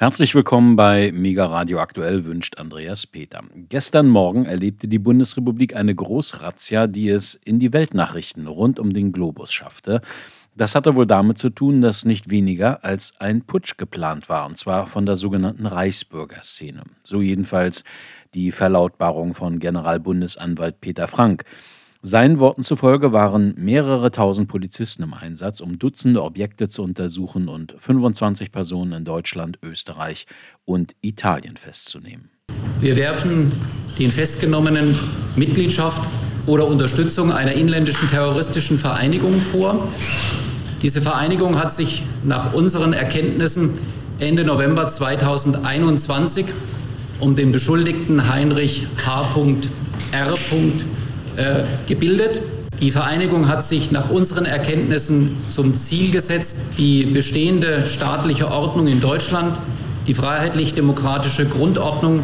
Herzlich willkommen bei Mega Radio Aktuell wünscht Andreas Peter. Gestern Morgen erlebte die Bundesrepublik eine Großrazzia, die es in die Weltnachrichten rund um den Globus schaffte. Das hatte wohl damit zu tun, dass nicht weniger als ein Putsch geplant war, und zwar von der sogenannten Reichsbürgerszene. So jedenfalls die Verlautbarung von Generalbundesanwalt Peter Frank. Seinen Worten zufolge waren mehrere tausend Polizisten im Einsatz, um Dutzende Objekte zu untersuchen und 25 Personen in Deutschland, Österreich und Italien festzunehmen. Wir werfen den Festgenommenen Mitgliedschaft oder Unterstützung einer inländischen terroristischen Vereinigung vor. Diese Vereinigung hat sich nach unseren Erkenntnissen Ende November 2021 um den Beschuldigten Heinrich H.R äh, gebildet. Die Vereinigung hat sich nach unseren Erkenntnissen zum Ziel gesetzt, die bestehende staatliche Ordnung in Deutschland, die freiheitlich-demokratische Grundordnung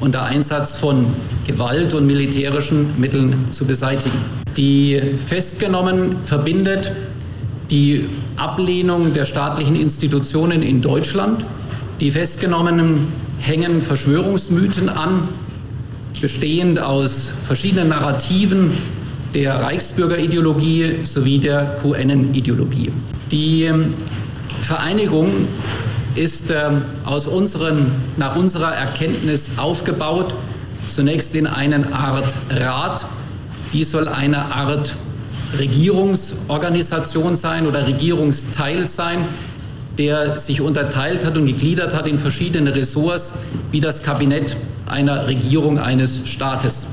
und der Einsatz von Gewalt und militärischen Mitteln zu beseitigen. Die festgenommen verbindet die Ablehnung der staatlichen Institutionen in Deutschland. Die Festgenommenen hängen Verschwörungsmythen an, bestehend aus verschiedenen Narrativen der Reichsbürgerideologie sowie der QN-Ideologie. Die ähm, Vereinigung ist ähm, aus unseren, nach unserer Erkenntnis aufgebaut, zunächst in eine Art Rat. Die soll eine Art Regierungsorganisation sein oder Regierungsteil sein, der sich unterteilt hat und gegliedert hat in verschiedene Ressorts, wie das Kabinett einer Regierung eines Staates.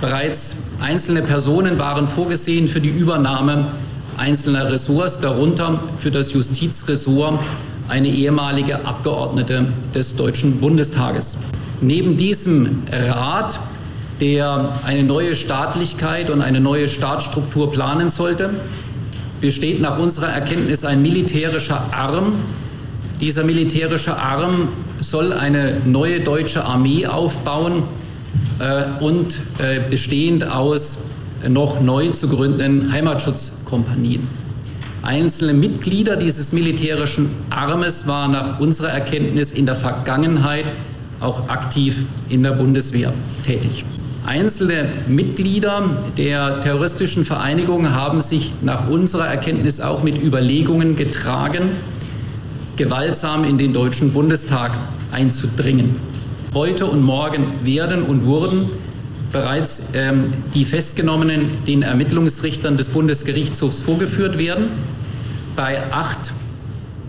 Bereits einzelne Personen waren vorgesehen für die Übernahme einzelner Ressorts, darunter für das Justizressort eine ehemalige Abgeordnete des Deutschen Bundestages. Neben diesem Rat, der eine neue Staatlichkeit und eine neue Staatsstruktur planen sollte, besteht nach unserer Erkenntnis ein militärischer Arm. Dieser militärische Arm soll eine neue deutsche Armee aufbauen äh, und äh, bestehend aus noch neu zu gründenden Heimatschutzkompanien. Einzelne Mitglieder dieses militärischen Armes waren nach unserer Erkenntnis in der Vergangenheit auch aktiv in der Bundeswehr tätig. Einzelne Mitglieder der terroristischen Vereinigung haben sich nach unserer Erkenntnis auch mit Überlegungen getragen, gewaltsam in den Deutschen Bundestag einzudringen. Heute und morgen werden und wurden bereits ähm, die Festgenommenen den Ermittlungsrichtern des Bundesgerichtshofs vorgeführt werden. Bei acht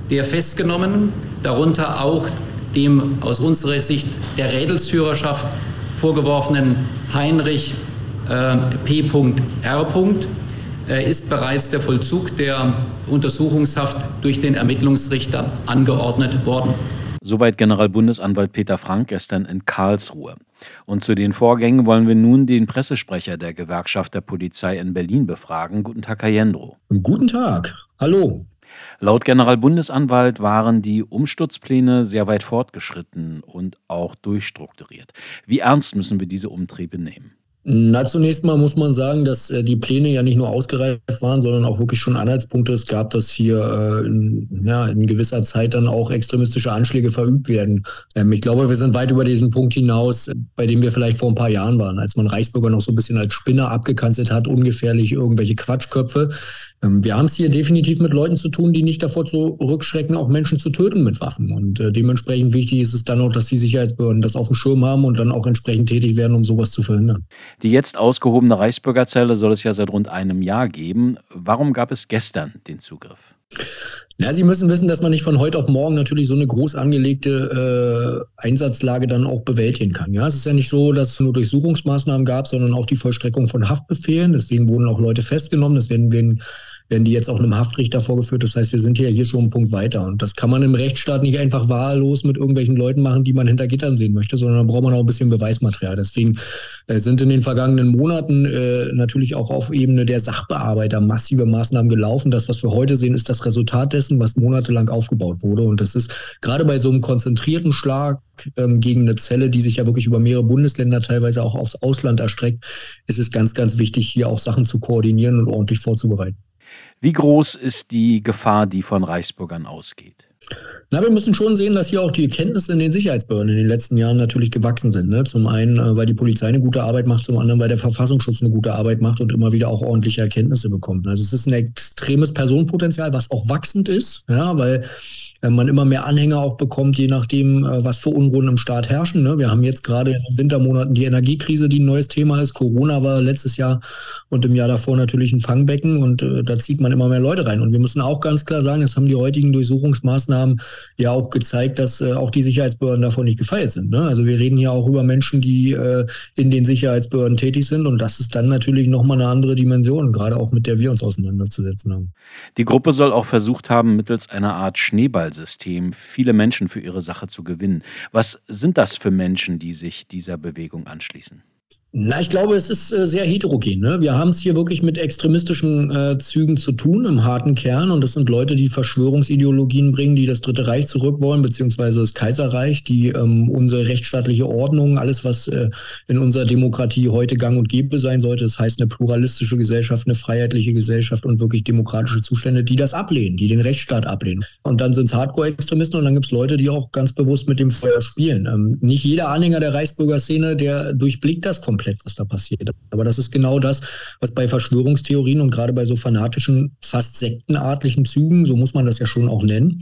der Festgenommenen, darunter auch dem aus unserer Sicht der Rädelsführerschaft vorgeworfenen Heinrich äh, P.R. Äh, ist bereits der Vollzug der Untersuchungshaft durch den Ermittlungsrichter angeordnet worden. Soweit Generalbundesanwalt Peter Frank gestern in Karlsruhe. Und zu den Vorgängen wollen wir nun den Pressesprecher der Gewerkschaft der Polizei in Berlin befragen. Guten Tag, Herr Jendro. Guten Tag. Hallo. Laut Generalbundesanwalt waren die Umsturzpläne sehr weit fortgeschritten und auch durchstrukturiert. Wie ernst müssen wir diese Umtriebe nehmen? Na, zunächst mal muss man sagen, dass äh, die Pläne ja nicht nur ausgereift waren, sondern auch wirklich schon Anhaltspunkte es gab, dass hier äh, in, ja, in gewisser Zeit dann auch extremistische Anschläge verübt werden. Ähm, ich glaube, wir sind weit über diesen Punkt hinaus, bei dem wir vielleicht vor ein paar Jahren waren, als man Reichsbürger noch so ein bisschen als Spinner abgekanzelt hat, ungefährlich irgendwelche Quatschköpfe. Ähm, wir haben es hier definitiv mit Leuten zu tun, die nicht davor zurückschrecken, auch Menschen zu töten mit Waffen. Und äh, dementsprechend wichtig ist es dann auch, dass die Sicherheitsbehörden das auf dem Schirm haben und dann auch entsprechend tätig werden, um sowas zu verhindern. Die jetzt ausgehobene Reichsbürgerzelle soll es ja seit rund einem Jahr geben. Warum gab es gestern den Zugriff? Na, Sie müssen wissen, dass man nicht von heute auf morgen natürlich so eine groß angelegte äh, Einsatzlage dann auch bewältigen kann. Ja, es ist ja nicht so, dass es nur Durchsuchungsmaßnahmen gab, sondern auch die Vollstreckung von Haftbefehlen. Deswegen wurden auch Leute festgenommen. Deswegen werden werden die jetzt auch einem Haftrichter vorgeführt. Das heißt, wir sind hier, hier schon einen Punkt weiter. Und das kann man im Rechtsstaat nicht einfach wahllos mit irgendwelchen Leuten machen, die man hinter Gittern sehen möchte, sondern da braucht man auch ein bisschen Beweismaterial. Deswegen äh, sind in den vergangenen Monaten äh, natürlich auch auf Ebene der Sachbearbeiter massive Maßnahmen gelaufen. Das, was wir heute sehen, ist das Resultat dessen, was monatelang aufgebaut wurde. Und das ist gerade bei so einem konzentrierten Schlag ähm, gegen eine Zelle, die sich ja wirklich über mehrere Bundesländer teilweise auch aufs Ausland erstreckt, ist es ganz, ganz wichtig, hier auch Sachen zu koordinieren und ordentlich vorzubereiten. Wie groß ist die Gefahr, die von Reichsbürgern ausgeht? Na, wir müssen schon sehen, dass hier auch die Erkenntnisse in den Sicherheitsbehörden in den letzten Jahren natürlich gewachsen sind. Ne? Zum einen, äh, weil die Polizei eine gute Arbeit macht, zum anderen, weil der Verfassungsschutz eine gute Arbeit macht und immer wieder auch ordentliche Erkenntnisse bekommt. Also es ist ein extremes Personenpotenzial, was auch wachsend ist, ja, weil man immer mehr Anhänger auch bekommt, je nachdem, äh, was für Unruhen im Staat herrschen. Ne? Wir haben jetzt gerade in den Wintermonaten die Energiekrise, die ein neues Thema ist. Corona war letztes Jahr und im Jahr davor natürlich ein Fangbecken und äh, da zieht man immer mehr Leute rein. Und wir müssen auch ganz klar sagen, das haben die heutigen Durchsuchungsmaßnahmen ja auch gezeigt, dass äh, auch die Sicherheitsbehörden davon nicht gefeilt sind. Ne? Also wir reden hier auch über Menschen, die äh, in den Sicherheitsbehörden tätig sind und das ist dann natürlich nochmal eine andere Dimension, gerade auch mit der wir uns auseinanderzusetzen haben. Die Gruppe soll auch versucht haben, mittels einer Art Schneeball Wahlsystem viele Menschen für ihre Sache zu gewinnen. Was sind das für Menschen, die sich dieser Bewegung anschließen? Na, ich glaube, es ist äh, sehr heterogen. Ne? Wir haben es hier wirklich mit extremistischen äh, Zügen zu tun im harten Kern. Und das sind Leute, die Verschwörungsideologien bringen, die das Dritte Reich zurück wollen, beziehungsweise das Kaiserreich, die ähm, unsere rechtsstaatliche Ordnung, alles, was äh, in unserer Demokratie heute gang und gäbe sein sollte, das heißt eine pluralistische Gesellschaft, eine freiheitliche Gesellschaft und wirklich demokratische Zustände, die das ablehnen, die den Rechtsstaat ablehnen. Und dann sind es Hardcore-Extremisten und dann gibt es Leute, die auch ganz bewusst mit dem Feuer spielen. Ähm, nicht jeder Anhänger der Reichsbürgerszene, der durchblickt das komplett komplett, was da passiert. Aber das ist genau das, was bei Verschwörungstheorien und gerade bei so fanatischen, fast sektenartlichen Zügen, so muss man das ja schon auch nennen,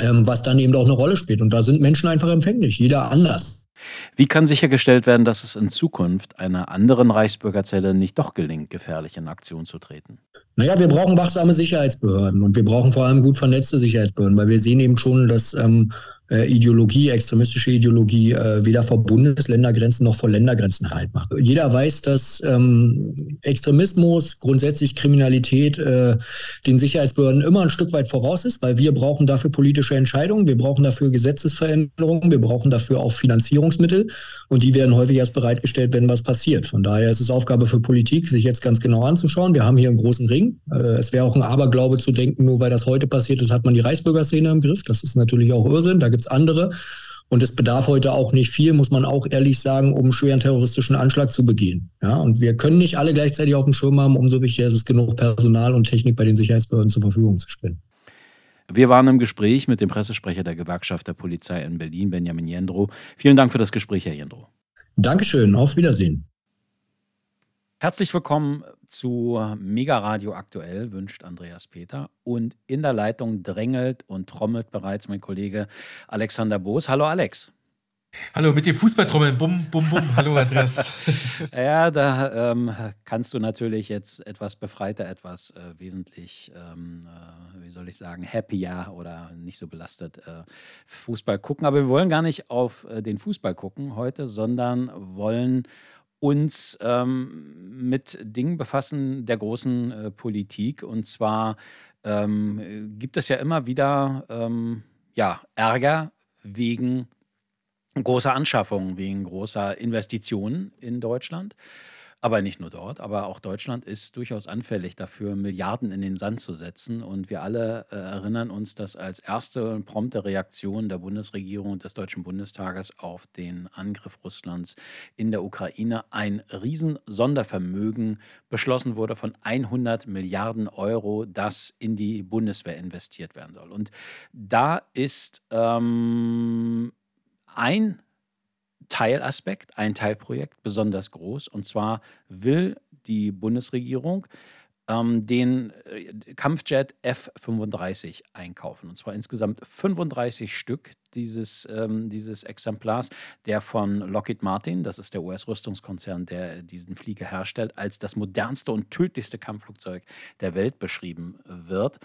ähm, was dann eben auch eine Rolle spielt. Und da sind Menschen einfach empfänglich, jeder anders. Wie kann sichergestellt werden, dass es in Zukunft einer anderen Reichsbürgerzelle nicht doch gelingt, gefährlich in Aktion zu treten? Naja, wir brauchen wachsame Sicherheitsbehörden und wir brauchen vor allem gut vernetzte Sicherheitsbehörden, weil wir sehen eben schon, dass ähm, äh, Ideologie, extremistische Ideologie, äh, weder vor Bundesländergrenzen noch vor Ländergrenzen halt macht. Jeder weiß, dass ähm, Extremismus, grundsätzlich Kriminalität äh, den Sicherheitsbehörden immer ein Stück weit voraus ist, weil wir brauchen dafür politische Entscheidungen, wir brauchen dafür Gesetzesveränderungen, wir brauchen dafür auch Finanzierungsmittel und die werden häufig erst bereitgestellt, wenn was passiert. Von daher ist es Aufgabe für Politik, sich jetzt ganz genau anzuschauen. Wir haben hier einen großen Ring. Äh, es wäre auch ein Aberglaube zu denken, nur weil das heute passiert ist, hat man die Reichsbürgerszene im Griff. Das ist natürlich auch Irrsinn. Da gibt es andere. Und es bedarf heute auch nicht viel, muss man auch ehrlich sagen, um einen schweren terroristischen Anschlag zu begehen. Ja, und wir können nicht alle gleichzeitig auf dem Schirm haben. Umso wichtiger ist es, genug Personal und Technik bei den Sicherheitsbehörden zur Verfügung zu stellen. Wir waren im Gespräch mit dem Pressesprecher der Gewerkschaft der Polizei in Berlin, Benjamin Jendro. Vielen Dank für das Gespräch, Herr Jendro. Dankeschön, auf Wiedersehen. Herzlich willkommen zu Mega Radio Aktuell, wünscht Andreas Peter. Und in der Leitung drängelt und trommelt bereits mein Kollege Alexander Boos. Hallo Alex. Hallo, mit dem Fußballtrommeln. Bum, bum, bum. Hallo, Andreas. ja, da ähm, kannst du natürlich jetzt etwas befreiter, etwas äh, wesentlich, ähm, äh, wie soll ich sagen, happier oder nicht so belastet äh, Fußball gucken. Aber wir wollen gar nicht auf äh, den Fußball gucken heute, sondern wollen uns ähm, mit Dingen befassen der großen äh, Politik. Und zwar ähm, gibt es ja immer wieder ähm, ja, Ärger wegen großer Anschaffungen, wegen großer Investitionen in Deutschland. Aber nicht nur dort, aber auch Deutschland ist durchaus anfällig dafür, Milliarden in den Sand zu setzen. Und wir alle äh, erinnern uns, dass als erste prompte Reaktion der Bundesregierung und des Deutschen Bundestages auf den Angriff Russlands in der Ukraine ein Riesensondervermögen beschlossen wurde von 100 Milliarden Euro, das in die Bundeswehr investiert werden soll. Und da ist ähm, ein Teilaspekt, ein Teilprojekt besonders groß. Und zwar will die Bundesregierung ähm, den äh, Kampfjet F-35 einkaufen. Und zwar insgesamt 35 Stück dieses, ähm, dieses Exemplars, der von Lockheed Martin, das ist der US-Rüstungskonzern, der diesen Flieger herstellt, als das modernste und tödlichste Kampfflugzeug der Welt beschrieben wird.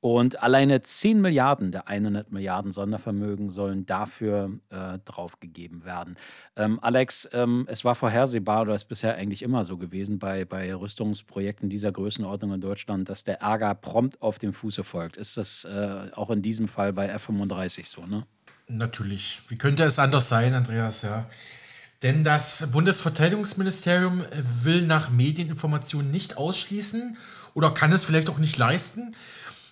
Und alleine 10 Milliarden der 100 Milliarden Sondervermögen sollen dafür äh, draufgegeben werden. Ähm, Alex, ähm, es war vorhersehbar, oder ist bisher eigentlich immer so gewesen bei, bei Rüstungsprojekten dieser Größenordnung in Deutschland, dass der Ärger prompt auf dem Fuße folgt. Ist das äh, auch in diesem Fall bei F-35 so, ne? Natürlich. Wie könnte es anders sein, Andreas, ja? Denn das Bundesverteidigungsministerium will nach Medieninformationen nicht ausschließen oder kann es vielleicht auch nicht leisten,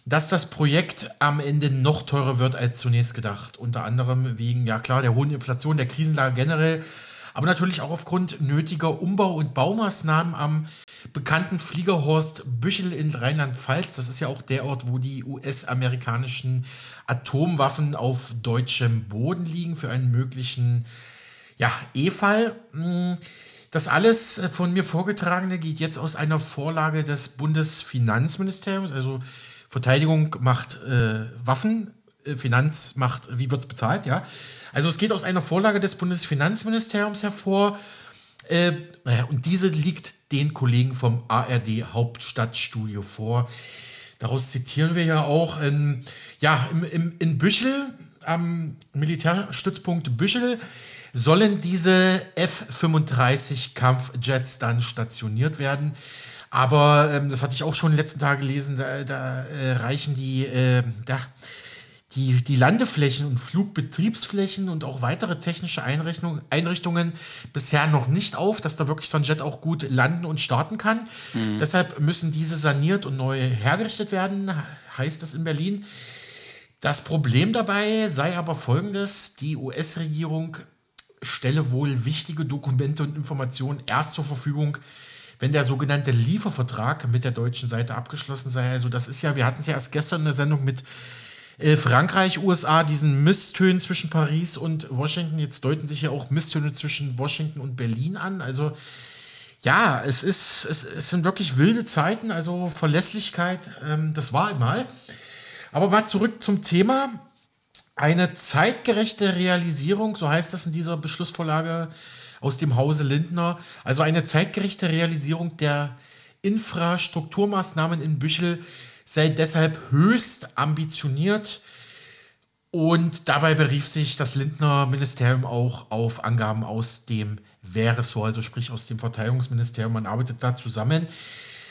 dass das Projekt am Ende noch teurer wird als zunächst gedacht. Unter anderem wegen, ja klar, der hohen Inflation, der Krisenlage generell, aber natürlich auch aufgrund nötiger Umbau- und Baumaßnahmen am bekannten Fliegerhorst Büchel in Rheinland-Pfalz. Das ist ja auch der Ort, wo die US-amerikanischen Atomwaffen auf deutschem Boden liegen für einen möglichen ja, E-Fall. Hm, das alles von mir vorgetragene geht jetzt aus einer Vorlage des Bundesfinanzministeriums. Also Verteidigung macht äh, Waffen, äh, Finanz macht, wie wird es bezahlt, ja. Also es geht aus einer Vorlage des Bundesfinanzministeriums hervor. Äh, und diese liegt den Kollegen vom ARD Hauptstadtstudio vor. Daraus zitieren wir ja auch. In, ja, im, im, in Büchel, am Militärstützpunkt Büchel, sollen diese F-35 Kampfjets dann stationiert werden. Aber ähm, das hatte ich auch schon in den letzten Tagen gelesen, da, da äh, reichen die, äh, da, die, die Landeflächen und Flugbetriebsflächen und auch weitere technische Einrichtungen, Einrichtungen bisher noch nicht auf, dass da wirklich so ein Jet auch gut landen und starten kann. Mhm. Deshalb müssen diese saniert und neu hergerichtet werden, heißt das in Berlin. Das Problem dabei sei aber folgendes: Die US-Regierung stelle wohl wichtige Dokumente und Informationen erst zur Verfügung, wenn der sogenannte Liefervertrag mit der deutschen Seite abgeschlossen sei. Also das ist ja, wir hatten es ja erst gestern in der Sendung mit äh, Frankreich, USA, diesen Misstönen zwischen Paris und Washington. Jetzt deuten sich ja auch Misstöne zwischen Washington und Berlin an. Also ja, es, ist, es, es sind wirklich wilde Zeiten, also Verlässlichkeit, ähm, das war einmal. Aber mal zurück zum Thema. Eine zeitgerechte Realisierung, so heißt das in dieser Beschlussvorlage aus dem Hause Lindner, also eine zeitgerechte Realisierung der Infrastrukturmaßnahmen in Büchel sei deshalb höchst ambitioniert. Und dabei berief sich das Lindner Ministerium auch auf Angaben aus dem Währessort, also sprich aus dem Verteidigungsministerium. Man arbeitet da zusammen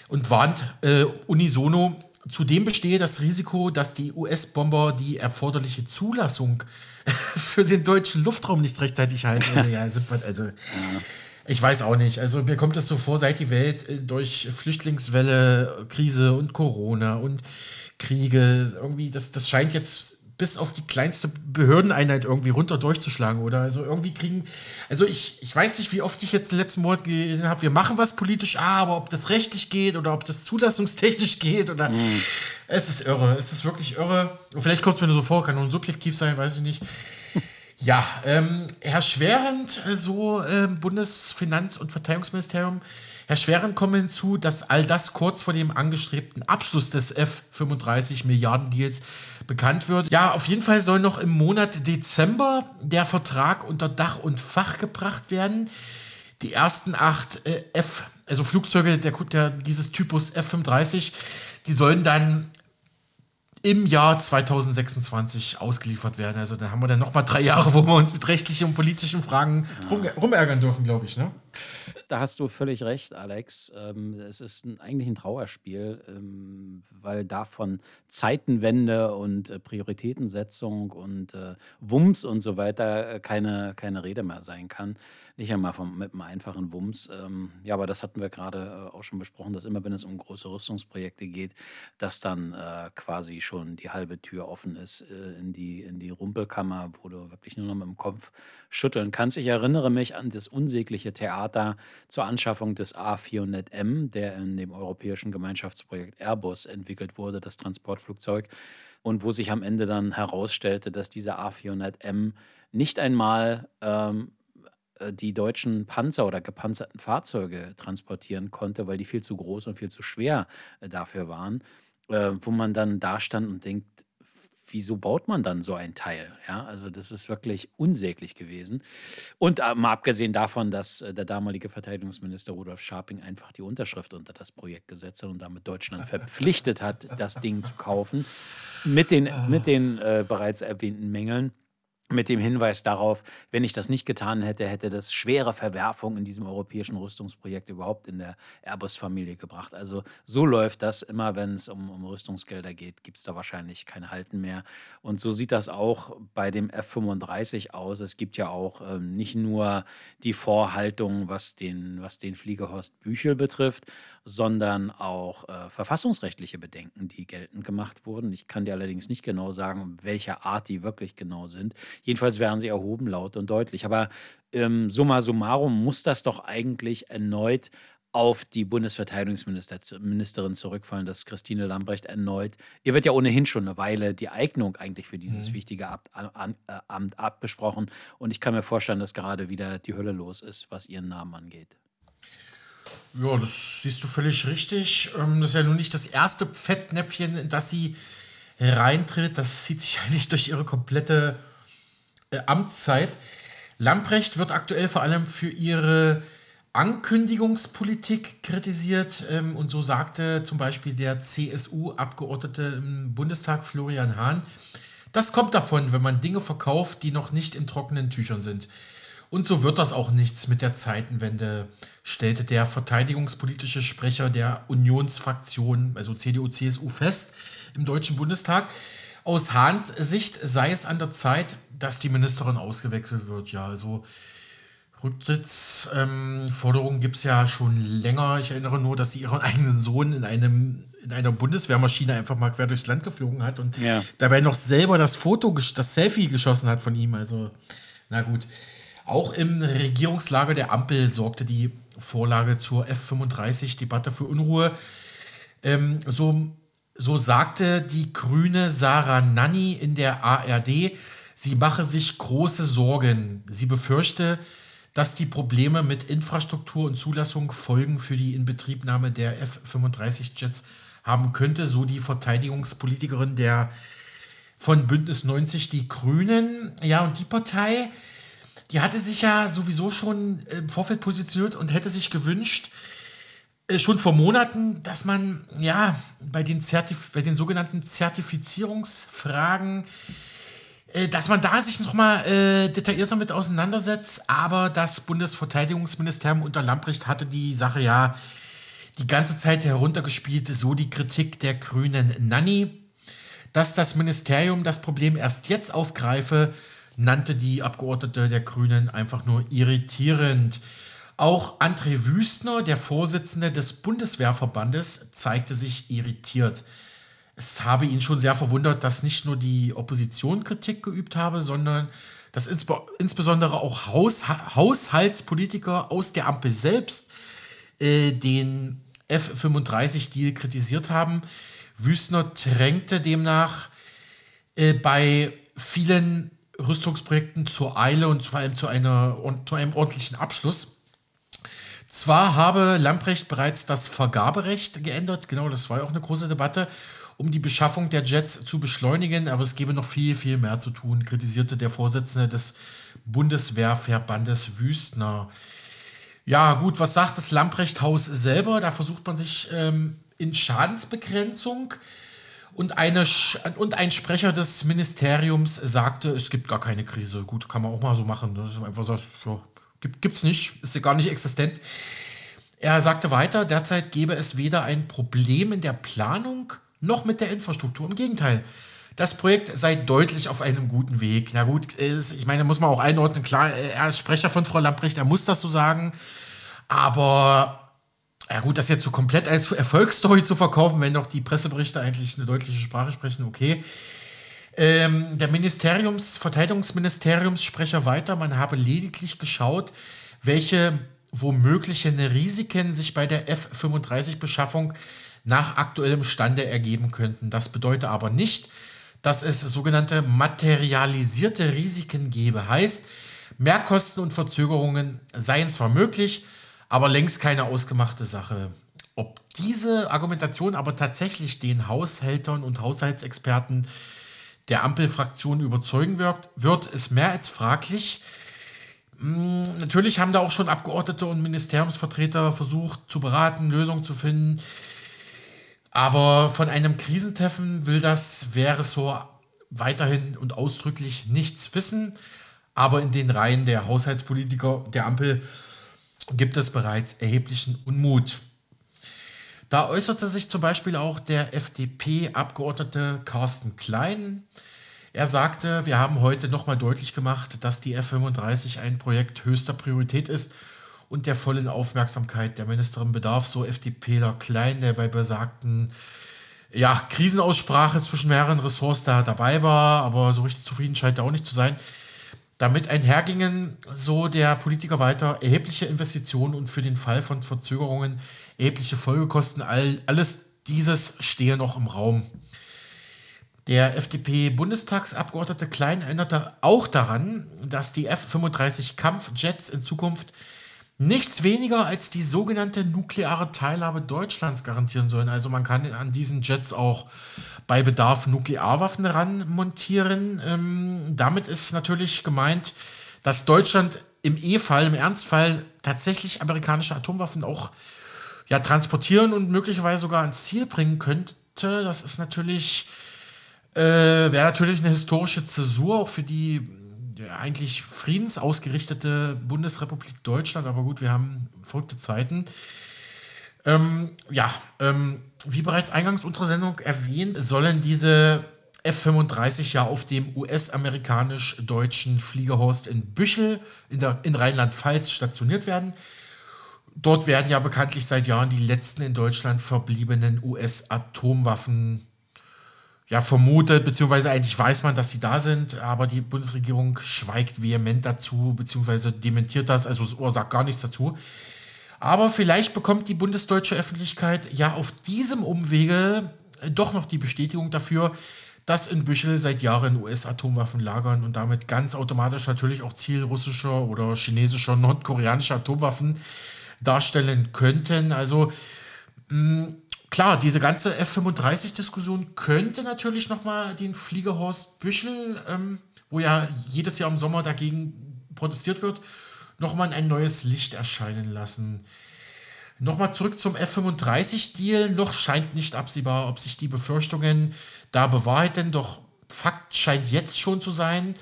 und warnt äh, unisono, Zudem bestehe das Risiko, dass die US-Bomber die erforderliche Zulassung für den deutschen Luftraum nicht rechtzeitig halten. ja, also, ich weiß auch nicht. Also mir kommt es so vor, seit die Welt äh, durch Flüchtlingswelle, Krise und Corona und Kriege irgendwie, das, das scheint jetzt bis auf die kleinste Behördeneinheit irgendwie runter durchzuschlagen, oder? Also irgendwie kriegen, also ich, ich weiß nicht, wie oft ich jetzt in den letzten Monaten gelesen habe, wir machen was politisch, ah, aber ob das rechtlich geht oder ob das zulassungstechnisch geht oder mm. es ist irre, es ist wirklich irre. Und vielleicht kommt es mir nur so vor, kann nur subjektiv sein, weiß ich nicht. Ja, ähm, Herr Schwerend, so äh, Bundesfinanz- und Verteidigungsministerium, Herr Schweren kommt hinzu, dass all das kurz vor dem angestrebten Abschluss des F-35 Milliarden Deals bekannt wird. Ja, auf jeden Fall soll noch im Monat Dezember der Vertrag unter Dach und Fach gebracht werden. Die ersten acht äh, F, also Flugzeuge der, der, dieses Typus F-35, die sollen dann im Jahr 2026 ausgeliefert werden. Also dann haben wir dann nochmal drei Jahre, wo wir uns mit rechtlichen und politischen Fragen rum, rumärgern dürfen, glaube ich. Ne? Da hast du völlig recht, Alex. Ähm, es ist eigentlich ein Trauerspiel, ähm, weil davon Zeitenwende und äh, Prioritätensetzung und äh, Wumms und so weiter äh, keine, keine Rede mehr sein kann. Nicht einmal vom, mit einem einfachen Wumms. Ähm, ja, aber das hatten wir gerade auch schon besprochen, dass immer, wenn es um große Rüstungsprojekte geht, dass dann quasi schon die halbe Tür offen ist in, die, in die Rumpelkammer, wo du wirklich nur noch mit dem Kopf schütteln kannst. Ich erinnere mich an das unsägliche Theater zur Anschaffung des A400M, der in dem europäischen Gemeinschaftsprojekt Airbus entwickelt wurde, das Transportflugzeug. Und wo sich am Ende dann herausstellte, dass dieser A400M nicht einmal ähm, äh, die deutschen Panzer oder gepanzerten Fahrzeuge transportieren konnte, weil die viel zu groß und viel zu schwer äh, dafür waren, äh, wo man dann da stand und denkt, wieso baut man dann so ein Teil? Ja, also das ist wirklich unsäglich gewesen. Und mal abgesehen davon, dass der damalige Verteidigungsminister Rudolf Scharping einfach die Unterschrift unter das Projekt gesetzt hat und damit Deutschland verpflichtet hat, das Ding zu kaufen, mit den, mit den äh, bereits erwähnten Mängeln mit dem Hinweis darauf, wenn ich das nicht getan hätte, hätte das schwere Verwerfungen in diesem europäischen Rüstungsprojekt überhaupt in der Airbus-Familie gebracht. Also so läuft das immer, wenn es um, um Rüstungsgelder geht, gibt es da wahrscheinlich kein Halten mehr. Und so sieht das auch bei dem F-35 aus. Es gibt ja auch ähm, nicht nur die Vorhaltung, was den, was den Fliegerhorst Büchel betrifft, sondern auch äh, verfassungsrechtliche Bedenken, die geltend gemacht wurden. Ich kann dir allerdings nicht genau sagen, welcher Art die wirklich genau sind. Jedenfalls werden sie erhoben, laut und deutlich. Aber ähm, summa summarum muss das doch eigentlich erneut auf die Bundesverteidigungsministerin zurückfallen, dass Christine Lambrecht erneut, ihr wird ja ohnehin schon eine Weile die Eignung eigentlich für dieses mhm. wichtige Amt, an, äh, Amt abgesprochen. Und ich kann mir vorstellen, dass gerade wieder die Hölle los ist, was ihren Namen angeht. Ja, das siehst du völlig richtig. Ähm, das ist ja nun nicht das erste Fettnäpfchen, in das sie reintritt. Das zieht sich eigentlich durch ihre komplette äh, Amtszeit. Lamprecht wird aktuell vor allem für ihre Ankündigungspolitik kritisiert. Ähm, und so sagte zum Beispiel der CSU-Abgeordnete im Bundestag Florian Hahn, das kommt davon, wenn man Dinge verkauft, die noch nicht in trockenen Tüchern sind. Und so wird das auch nichts mit der Zeitenwende, stellte der verteidigungspolitische Sprecher der Unionsfraktion, also CDU, CSU, fest im Deutschen Bundestag. Aus Hahns Sicht sei es an der Zeit, dass die Ministerin ausgewechselt wird. Ja, also Rücktrittsforderungen ähm, gibt es ja schon länger. Ich erinnere nur, dass sie ihren eigenen Sohn in einem in einer Bundeswehrmaschine einfach mal quer durchs Land geflogen hat und ja. dabei noch selber das Foto, das Selfie geschossen hat von ihm. Also, na gut. Auch im Regierungslager der Ampel sorgte die Vorlage zur F-35-Debatte für Unruhe. Ähm, so, so sagte die grüne Sarah Nanni in der ARD, sie mache sich große Sorgen. Sie befürchte, dass die Probleme mit Infrastruktur und Zulassung Folgen für die Inbetriebnahme der F-35-Jets haben könnte, so die Verteidigungspolitikerin der von Bündnis 90 Die Grünen. Ja, und die Partei, die hatte sich ja sowieso schon im Vorfeld positioniert und hätte sich gewünscht, äh, schon vor Monaten, dass man ja bei den, Zertif bei den sogenannten Zertifizierungsfragen äh, dass man da sich nochmal äh, detaillierter mit auseinandersetzt. Aber das Bundesverteidigungsministerium unter Lamprecht hatte die Sache ja die ganze Zeit heruntergespielt, so die Kritik der grünen Nanny. Dass das Ministerium das Problem erst jetzt aufgreife, nannte die Abgeordnete der Grünen einfach nur irritierend. Auch André Wüstner, der Vorsitzende des Bundeswehrverbandes, zeigte sich irritiert es habe ihn schon sehr verwundert, dass nicht nur die Opposition Kritik geübt habe, sondern dass insbe insbesondere auch Haus Haushaltspolitiker aus der Ampel selbst äh, den F-35-Deal kritisiert haben. Wüstner drängte demnach äh, bei vielen Rüstungsprojekten zur Eile und vor allem zu, einer, zu einem ordentlichen Abschluss. Zwar habe Lamprecht bereits das Vergaberecht geändert, genau, das war ja auch eine große Debatte, um die Beschaffung der Jets zu beschleunigen, aber es gäbe noch viel, viel mehr zu tun, kritisierte der Vorsitzende des Bundeswehrverbandes Wüstner. Ja, gut, was sagt das Lamprecht-Haus selber? Da versucht man sich ähm, in Schadensbegrenzung und, eine, und ein Sprecher des Ministeriums sagte, es gibt gar keine Krise. Gut, kann man auch mal so machen. Das ist einfach so, so gibt es nicht, ist ja gar nicht existent. Er sagte weiter, derzeit gäbe es weder ein Problem in der Planung noch mit der Infrastruktur. Im Gegenteil. Das Projekt sei deutlich auf einem guten Weg. Na gut, ich meine, muss man auch einordnen. Klar, er ist Sprecher von Frau Lamprecht, er muss das so sagen. Aber ja gut, das jetzt so komplett als Erfolgsstory zu verkaufen, wenn doch die Presseberichte eigentlich eine deutliche Sprache sprechen, okay. Ähm, der Ministeriums, Verteidigungsministeriumssprecher weiter, man habe lediglich geschaut, welche womöglichen Risiken sich bei der F-35-Beschaffung nach aktuellem Stande ergeben könnten. Das bedeutet aber nicht, dass es sogenannte materialisierte Risiken gebe. Heißt, Mehrkosten und Verzögerungen seien zwar möglich, aber längst keine ausgemachte Sache. Ob diese Argumentation aber tatsächlich den Haushältern und Haushaltsexperten der Ampelfraktion überzeugen wird, wird ist mehr als fraglich. Hm, natürlich haben da auch schon Abgeordnete und Ministeriumsvertreter versucht zu beraten, Lösungen zu finden. Aber von einem Krisentreffen will das so weiterhin und ausdrücklich nichts wissen. Aber in den Reihen der Haushaltspolitiker der Ampel gibt es bereits erheblichen Unmut. Da äußerte sich zum Beispiel auch der FDP-Abgeordnete Carsten Klein. Er sagte, wir haben heute nochmal deutlich gemacht, dass die F-35 ein Projekt höchster Priorität ist und der vollen Aufmerksamkeit der Ministerin bedarf, so FDPler Klein, der bei besagten ja, Krisenaussprache zwischen mehreren Ressorts da dabei war, aber so richtig zufrieden scheint er auch nicht zu sein. Damit einhergingen, so der Politiker weiter, erhebliche Investitionen und für den Fall von Verzögerungen erhebliche Folgekosten. All, alles dieses stehe noch im Raum. Der FDP-Bundestagsabgeordnete Klein erinnerte auch daran, dass die F-35 Kampfjets in Zukunft nichts weniger als die sogenannte nukleare Teilhabe Deutschlands garantieren sollen. Also man kann an diesen Jets auch bei Bedarf Nuklearwaffen ranmontieren. Ähm, damit ist natürlich gemeint, dass Deutschland im E-Fall, im Ernstfall tatsächlich amerikanische Atomwaffen auch ja, transportieren und möglicherweise sogar ans Ziel bringen könnte. Das ist natürlich, äh, wäre natürlich eine historische Zäsur auch für die eigentlich friedensausgerichtete Bundesrepublik Deutschland, aber gut, wir haben verrückte Zeiten. Ähm, ja, ähm, wie bereits eingangs unserer Sendung erwähnt, sollen diese F-35 ja auf dem US-amerikanisch-deutschen Fliegerhorst in Büchel in, in Rheinland-Pfalz stationiert werden. Dort werden ja bekanntlich seit Jahren die letzten in Deutschland verbliebenen US-Atomwaffen ja, vermutet, beziehungsweise eigentlich weiß man, dass sie da sind, aber die Bundesregierung schweigt vehement dazu, beziehungsweise dementiert das, also sagt gar nichts dazu. Aber vielleicht bekommt die bundesdeutsche Öffentlichkeit ja auf diesem Umwege äh, doch noch die Bestätigung dafür, dass in Büchel seit Jahren US-Atomwaffen lagern und damit ganz automatisch natürlich auch Ziel russischer oder chinesischer, nordkoreanischer Atomwaffen darstellen könnten. Also mh, mm, klar, diese ganze F-35-Diskussion könnte natürlich nochmal den Fliegerhorst Büchel, ähm, wo ja jedes Jahr im Sommer dagegen protestiert wird, nochmal in ein neues Licht erscheinen lassen. Nochmal zurück zum F-35-Deal. Noch scheint nicht absehbar, ob sich die Befürchtungen da bewahrheiten, doch Fakt scheint jetzt schon zu sein.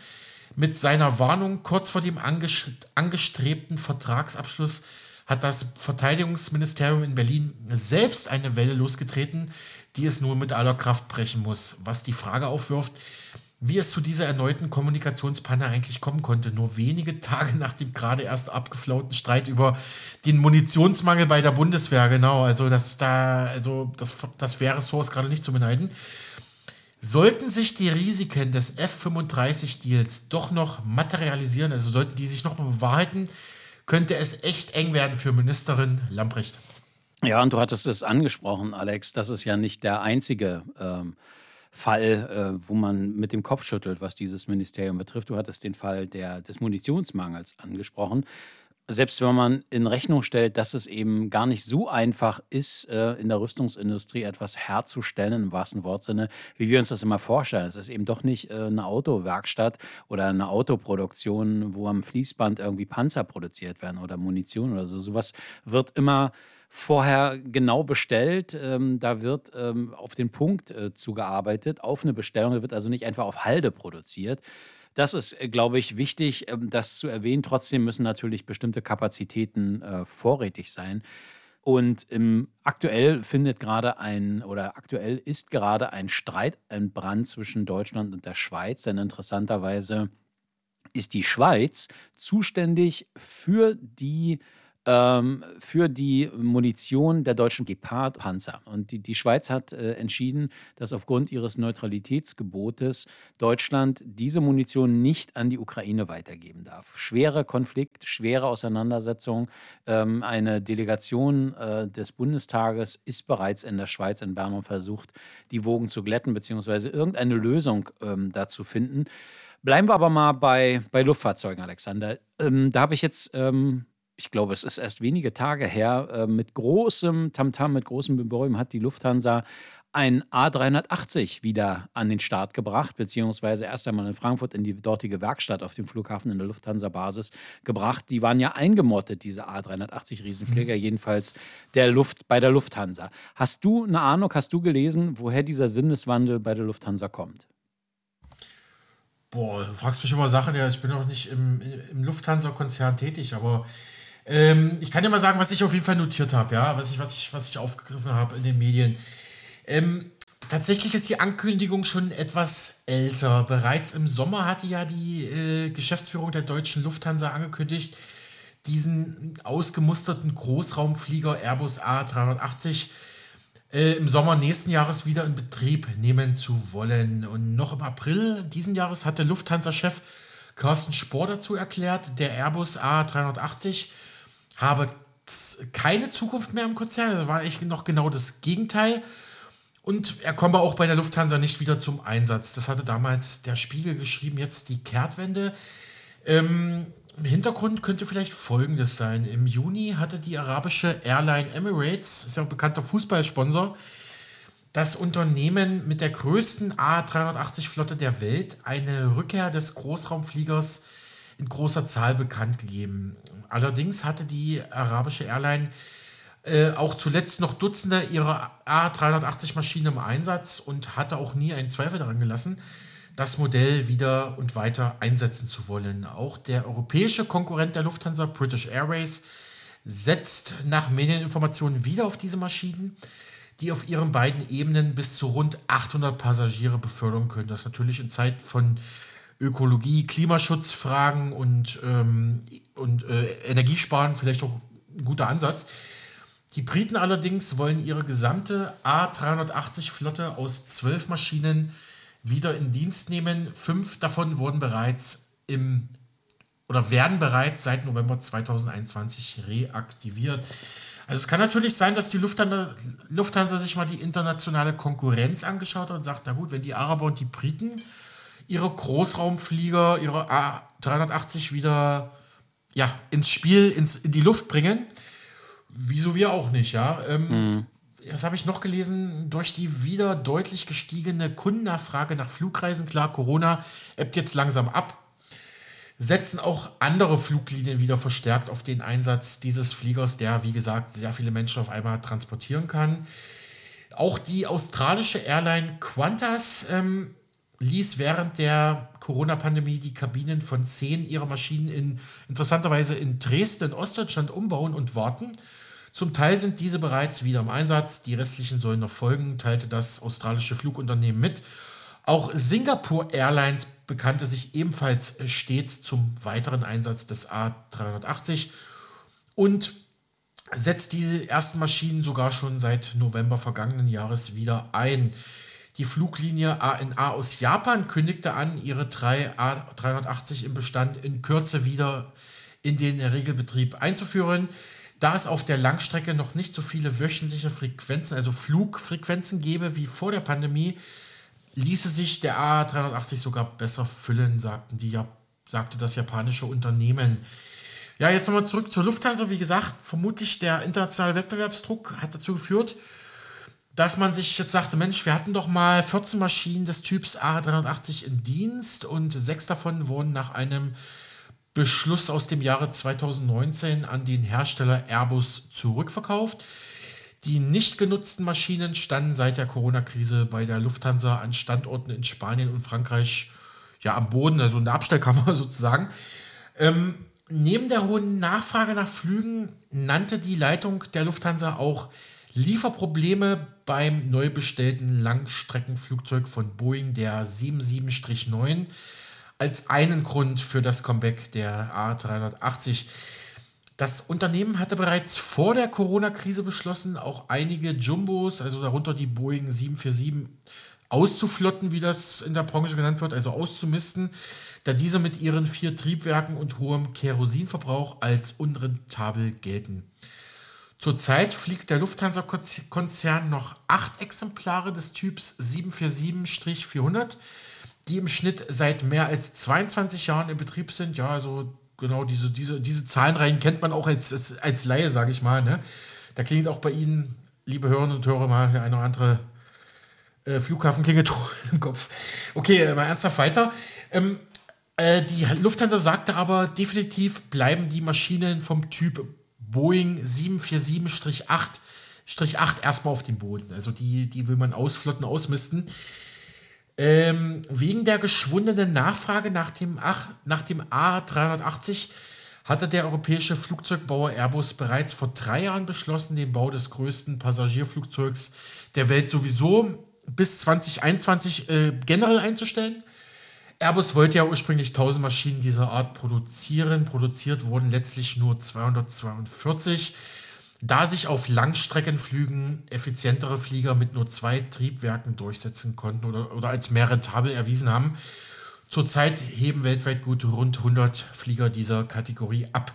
Mit seiner Warnung kurz vor dem angestrebten Vertragsabschluss hat das Verteidigungsministerium in Berlin selbst eine Welle losgetreten, die es nun mit aller Kraft brechen muss. Was die Frage aufwirft, wie es zu dieser erneuten Kommunikationspanne eigentlich kommen konnte. Nur wenige Tage nach dem gerade erst abgeflauten Streit über den Munitionsmangel bei der Bundeswehr, genau, also das da, also das, das wäre Source gerade nicht zu beneiden. Sollten sich die Risiken des F-35-Deals doch noch materialisieren, also sollten die sich noch mal bewahrheiten, könnte es echt eng werden für Ministerin Lamprecht. Ja, und du hattest es angesprochen, Alex, das ist ja nicht der einzige ähm, Fall, äh, wo man mit dem Kopf schüttelt, was dieses Ministerium betrifft. Du hattest den Fall der, des Munitionsmangels angesprochen selbst wenn man in Rechnung stellt, dass es eben gar nicht so einfach ist, äh, in der Rüstungsindustrie etwas herzustellen, im wahrsten Wortsinne, wie wir uns das immer vorstellen. Es ist eben doch nicht äh, eine Autowerkstatt oder eine Autoproduktion, wo am Fließband irgendwie Panzer produziert werden oder Munition oder so. Sowas wird immer vorher genau bestellt. Ähm, da wird ähm, auf den Punkt äh, zugearbeitet, auf eine Bestellung. Da wird also nicht einfach auf Halde produziert. Das ist, äh, glaube ich, wichtig, ähm, das zu erwähnen. Trotzdem müssen natürlich bestimmte Kapazitäten äh, vorrätig sein. Und im, aktuell findet gerade ein oder aktuell ist gerade ein Streit, ein Brand zwischen Deutschland und der Schweiz, denn interessanterweise ist die Schweiz zuständig für die ähm, für die Munition der deutschen Gepard-Panzer. Und die, die Schweiz hat äh, entschieden, dass aufgrund ihres Neutralitätsgebotes Deutschland diese Munition nicht an die Ukraine weitergeben darf. Schwerer Konflikt, schwere Auseinandersetzung. Ähm, eine Delegation äh, des Bundestages ist bereits in der Schweiz, in Bern und versucht, die Wogen zu glätten, beziehungsweise irgendeine Lösung ähm, dazu finden. Bleiben wir aber mal bei, bei Luftfahrzeugen, Alexander. Ähm, da habe ich jetzt ähm, ich glaube, es ist erst wenige Tage her, äh, mit großem Tamtam, mit großem Bebäumen hat die Lufthansa ein A380 wieder an den Start gebracht, beziehungsweise erst einmal in Frankfurt in die dortige Werkstatt auf dem Flughafen in der Lufthansa-Basis gebracht. Die waren ja eingemottet, diese A380-Riesenflieger, mhm. jedenfalls der Luft, bei der Lufthansa. Hast du eine Ahnung, hast du gelesen, woher dieser Sinneswandel bei der Lufthansa kommt? Boah, du fragst mich immer Sachen, ja, ich bin auch nicht im, im Lufthansa-Konzern tätig, aber ähm, ich kann dir mal sagen, was ich auf jeden Fall notiert habe, ja, was ich, was ich, was ich aufgegriffen habe in den Medien. Ähm, tatsächlich ist die Ankündigung schon etwas älter. Bereits im Sommer hatte ja die äh, Geschäftsführung der deutschen Lufthansa angekündigt, diesen ausgemusterten Großraumflieger Airbus A380 äh, im Sommer nächsten Jahres wieder in Betrieb nehmen zu wollen. Und noch im April diesen Jahres hatte Lufthansa-Chef Carsten Spohr dazu erklärt, der Airbus A380 habe keine Zukunft mehr im Konzern. Das war eigentlich noch genau das Gegenteil. Und er komme auch bei der Lufthansa nicht wieder zum Einsatz. Das hatte damals der Spiegel geschrieben, jetzt die Kehrtwende. Ähm, Im Hintergrund könnte vielleicht Folgendes sein. Im Juni hatte die arabische Airline Emirates, ist ja ein bekannter Fußballsponsor, das Unternehmen mit der größten A380-Flotte der Welt eine Rückkehr des Großraumfliegers in großer Zahl bekannt gegeben. Allerdings hatte die arabische Airline äh, auch zuletzt noch Dutzende ihrer A380-Maschinen im Einsatz und hatte auch nie einen Zweifel daran gelassen, das Modell wieder und weiter einsetzen zu wollen. Auch der europäische Konkurrent der Lufthansa, British Airways, setzt nach Medieninformationen wieder auf diese Maschinen, die auf ihren beiden Ebenen bis zu rund 800 Passagiere befördern können. Das natürlich in Zeiten von Ökologie, Klimaschutzfragen und, ähm, und äh, Energiesparen vielleicht auch ein guter Ansatz. Die Briten allerdings wollen ihre gesamte A380-Flotte aus zwölf Maschinen wieder in Dienst nehmen. Fünf davon wurden bereits im oder werden bereits seit November 2021 reaktiviert. Also es kann natürlich sein, dass die Lufthansa, Lufthansa sich mal die internationale Konkurrenz angeschaut hat und sagt, na gut, wenn die Araber und die Briten ihre Großraumflieger, ihre A380 wieder ja, ins Spiel, ins, in die Luft bringen, Wieso wir auch nicht, ja. Ähm, mhm. Das habe ich noch gelesen, durch die wieder deutlich gestiegene Kundennachfrage nach Flugreisen, klar, Corona ebbt jetzt langsam ab, setzen auch andere Fluglinien wieder verstärkt auf den Einsatz dieses Fliegers, der, wie gesagt, sehr viele Menschen auf einmal transportieren kann. Auch die australische Airline Qantas ähm, ließ während der Corona-Pandemie die Kabinen von zehn ihrer Maschinen in, interessanterweise in Dresden, in Ostdeutschland umbauen und warten zum Teil sind diese bereits wieder im Einsatz, die restlichen sollen noch folgen, teilte das australische Flugunternehmen mit. Auch Singapore Airlines bekannte sich ebenfalls stets zum weiteren Einsatz des A380 und setzt diese ersten Maschinen sogar schon seit November vergangenen Jahres wieder ein. Die Fluglinie ANA aus Japan kündigte an, ihre drei A380 im Bestand in Kürze wieder in den Regelbetrieb einzuführen. Da es auf der Langstrecke noch nicht so viele wöchentliche Frequenzen, also Flugfrequenzen gäbe wie vor der Pandemie, ließe sich der A380 sogar besser füllen, sagten die, sagte das japanische Unternehmen. Ja, jetzt nochmal zurück zur Lufthansa. Wie gesagt, vermutlich der internationale Wettbewerbsdruck hat dazu geführt, dass man sich jetzt sagte, Mensch, wir hatten doch mal 14 Maschinen des Typs A380 in Dienst und sechs davon wurden nach einem Beschluss aus dem Jahre 2019 an den Hersteller Airbus zurückverkauft. Die nicht genutzten Maschinen standen seit der Corona-Krise bei der Lufthansa an Standorten in Spanien und Frankreich ja am Boden, also in der Abstellkammer sozusagen. Ähm, neben der hohen Nachfrage nach Flügen nannte die Leitung der Lufthansa auch Lieferprobleme beim neu bestellten Langstreckenflugzeug von Boeing, der 77-9 als einen Grund für das Comeback der A380. Das Unternehmen hatte bereits vor der Corona-Krise beschlossen, auch einige Jumbos, also darunter die Boeing 747, auszuflotten, wie das in der Branche genannt wird, also auszumisten, da diese mit ihren vier Triebwerken und hohem Kerosinverbrauch als unrentabel gelten. Zurzeit fliegt der Lufthansa-Konzern noch acht Exemplare des Typs 747-400 die im Schnitt seit mehr als 22 Jahren in Betrieb sind. Ja, also genau diese, diese, diese Zahlenreihen kennt man auch als, als, als Laie, sage ich mal. Ne? Da klingt auch bei Ihnen, liebe Hörerinnen und Hörer, mal eine oder andere äh, Flughafenklingel im Kopf. Okay, äh, mal ernsthaft weiter. Ähm, äh, die Lufthansa sagte aber, definitiv bleiben die Maschinen vom Typ Boeing 747-8 8 erstmal auf dem Boden. Also die, die will man ausflotten, ausmisten. Ähm, wegen der geschwundenen Nachfrage nach dem, ach, nach dem A380 hatte der europäische Flugzeugbauer Airbus bereits vor drei Jahren beschlossen, den Bau des größten Passagierflugzeugs der Welt sowieso bis 2021 äh, generell einzustellen. Airbus wollte ja ursprünglich 1000 Maschinen dieser Art produzieren. Produziert wurden letztlich nur 242. Da sich auf Langstreckenflügen effizientere Flieger mit nur zwei Triebwerken durchsetzen konnten oder, oder als mehr rentabel erwiesen haben, zurzeit heben weltweit gut rund 100 Flieger dieser Kategorie ab.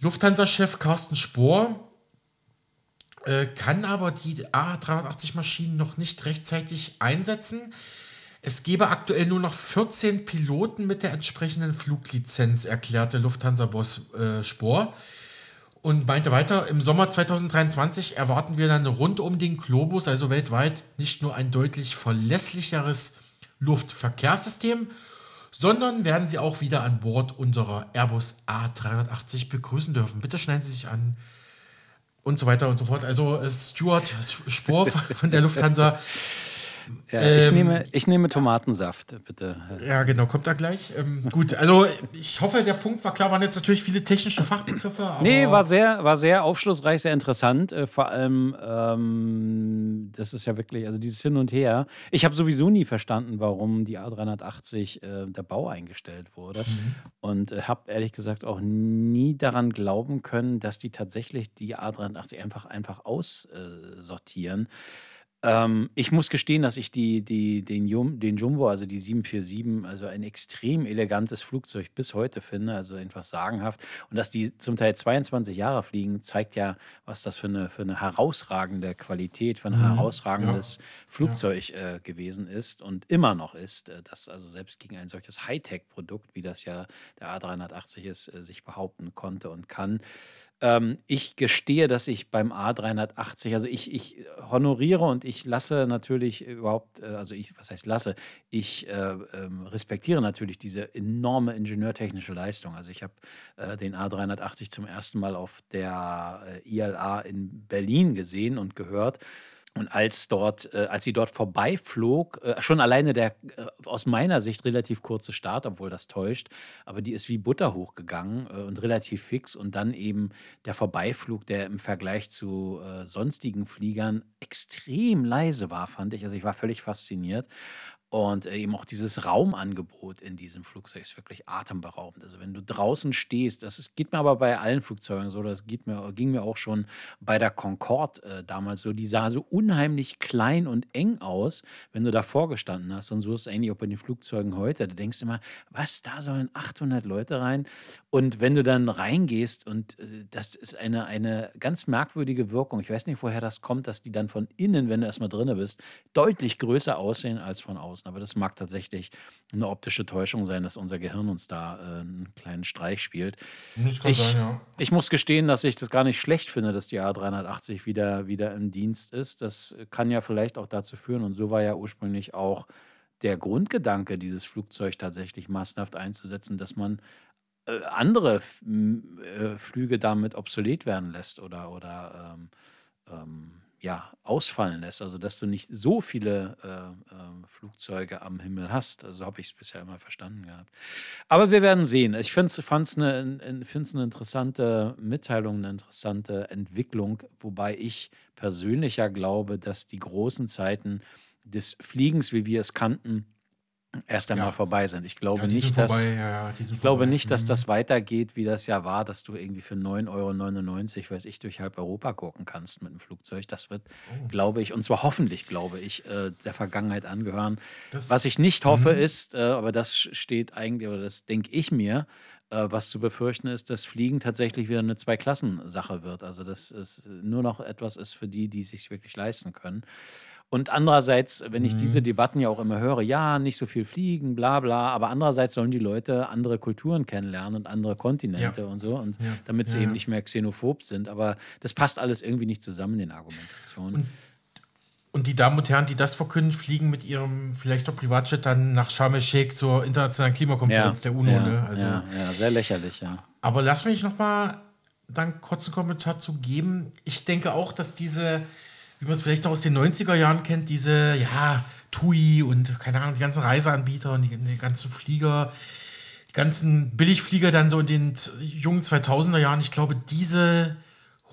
Lufthansa-Chef Carsten Spohr äh, kann aber die A380-Maschinen noch nicht rechtzeitig einsetzen. Es gebe aktuell nur noch 14 Piloten mit der entsprechenden Fluglizenz, erklärte Lufthansa-Boss äh, Spohr und meinte weiter, im Sommer 2023 erwarten wir dann rund um den Globus, also weltweit, nicht nur ein deutlich verlässlicheres Luftverkehrssystem, sondern werden Sie auch wieder an Bord unserer Airbus A380 begrüßen dürfen. Bitte schneiden Sie sich an und so weiter und so fort. Also Stuart Spohr von der Lufthansa ja, ich, ähm, nehme, ich nehme Tomatensaft, bitte. Ja, genau, kommt da gleich. Ähm, gut, also ich hoffe, der Punkt war klar, waren jetzt natürlich viele technische Fachbegriffe. Aber nee, war sehr, war sehr aufschlussreich, sehr interessant. Äh, vor allem, ähm, das ist ja wirklich, also dieses Hin und Her. Ich habe sowieso nie verstanden, warum die A380 äh, der Bau eingestellt wurde. Mhm. Und äh, habe ehrlich gesagt auch nie daran glauben können, dass die tatsächlich die A380 einfach, einfach aussortieren. Äh, ähm, ich muss gestehen, dass ich die, die, den, Jum, den Jumbo, also die 747, also ein extrem elegantes Flugzeug bis heute finde, also einfach sagenhaft. Und dass die zum Teil 22 Jahre fliegen, zeigt ja, was das für eine, für eine herausragende Qualität, für ein mhm. herausragendes ja. Flugzeug äh, gewesen ist und immer noch ist, äh, das also selbst gegen ein solches Hightech-Produkt, wie das ja der A380 ist, äh, sich behaupten konnte und kann. Ähm, ich gestehe, dass ich beim A380, also ich, ich honoriere und ich lasse natürlich überhaupt, äh, also ich, was heißt lasse, ich äh, äh, respektiere natürlich diese enorme ingenieurtechnische Leistung. Also ich habe äh, den A380 zum ersten Mal auf der äh, ILA in Berlin gesehen und gehört. Und als dort, äh, als sie dort vorbeiflog, äh, schon alleine der äh, aus meiner Sicht relativ kurze Start, obwohl das täuscht, aber die ist wie Butter hochgegangen äh, und relativ fix. Und dann eben der Vorbeiflug, der im Vergleich zu äh, sonstigen Fliegern extrem leise war, fand ich. Also ich war völlig fasziniert. Und äh, eben auch dieses Raumangebot in diesem Flugzeug ist wirklich atemberaubend. Also wenn du draußen stehst, das ist, geht mir aber bei allen Flugzeugen so, das geht mir, ging mir auch schon bei der Concorde damals so, die sah so unheimlich klein und eng aus, wenn du davor gestanden hast. Und so ist es eigentlich auch bei den Flugzeugen heute. Du denkst immer, was, da sollen 800 Leute rein? Und wenn du dann reingehst und äh, das ist eine, eine ganz merkwürdige Wirkung. Ich weiß nicht, woher das kommt, dass die dann von innen, wenn du erstmal drin bist, deutlich größer aussehen als von außen. Aber das mag tatsächlich eine optische Täuschung sein, dass unser Gehirn uns da äh, einen kleinen Streich spielt. Ich, sein, ja. ich muss gestehen, dass ich das gar nicht schlecht finde, dass die A380 wieder, wieder im Dienst ist. Das kann ja vielleicht auch dazu führen, und so war ja ursprünglich auch der Grundgedanke, dieses Flugzeug tatsächlich massenhaft einzusetzen, dass man äh, andere äh, Flüge damit obsolet werden lässt oder, oder ähm, ähm, ja, ausfallen lässt. Also, dass du nicht so viele äh, äh, Flugzeuge am Himmel hast. Also habe ich es bisher immer verstanden gehabt. Aber wir werden sehen. Ich fand es eine, eine interessante Mitteilung, eine interessante Entwicklung, wobei ich persönlich ja glaube, dass die großen Zeiten des Fliegens, wie wir es kannten, erst einmal ja. vorbei sind. Ich glaube ja, nicht, dass, ja, ich glaube nicht, dass mhm. das weitergeht, wie das ja war, dass du irgendwie für 9,99 Euro, weiß ich, durch halb Europa gucken kannst mit dem Flugzeug. Das wird, oh. glaube ich, und zwar hoffentlich, glaube ich, äh, der Vergangenheit angehören. Das, was ich nicht hoffe, mhm. ist, äh, aber das steht eigentlich, oder das denke ich mir, äh, was zu befürchten ist, dass Fliegen tatsächlich wieder eine Zweiklassensache wird. Also dass es nur noch etwas ist für die, die es sich wirklich leisten können. Und andererseits, wenn ich diese mhm. Debatten ja auch immer höre, ja, nicht so viel fliegen, bla bla, aber andererseits sollen die Leute andere Kulturen kennenlernen und andere Kontinente ja. und so, und ja. damit sie ja, eben nicht mehr xenophob sind. Aber das passt alles irgendwie nicht zusammen in den Argumentationen. Und, und die Damen und Herren, die das verkünden, fliegen mit ihrem vielleicht auch Privatjet dann nach Sharm el-Sheikh zur internationalen Klimakonferenz der UNO. Ne? Also, ja, sehr lächerlich, ja. Aber lass mich noch mal dann kurz einen Kommentar zu geben. Ich denke auch, dass diese wie man es vielleicht noch aus den 90er Jahren kennt, diese, ja, TUI und keine Ahnung, die ganzen Reiseanbieter und die, die ganzen Flieger, die ganzen Billigflieger dann so in den jungen 2000er Jahren. Ich glaube, diese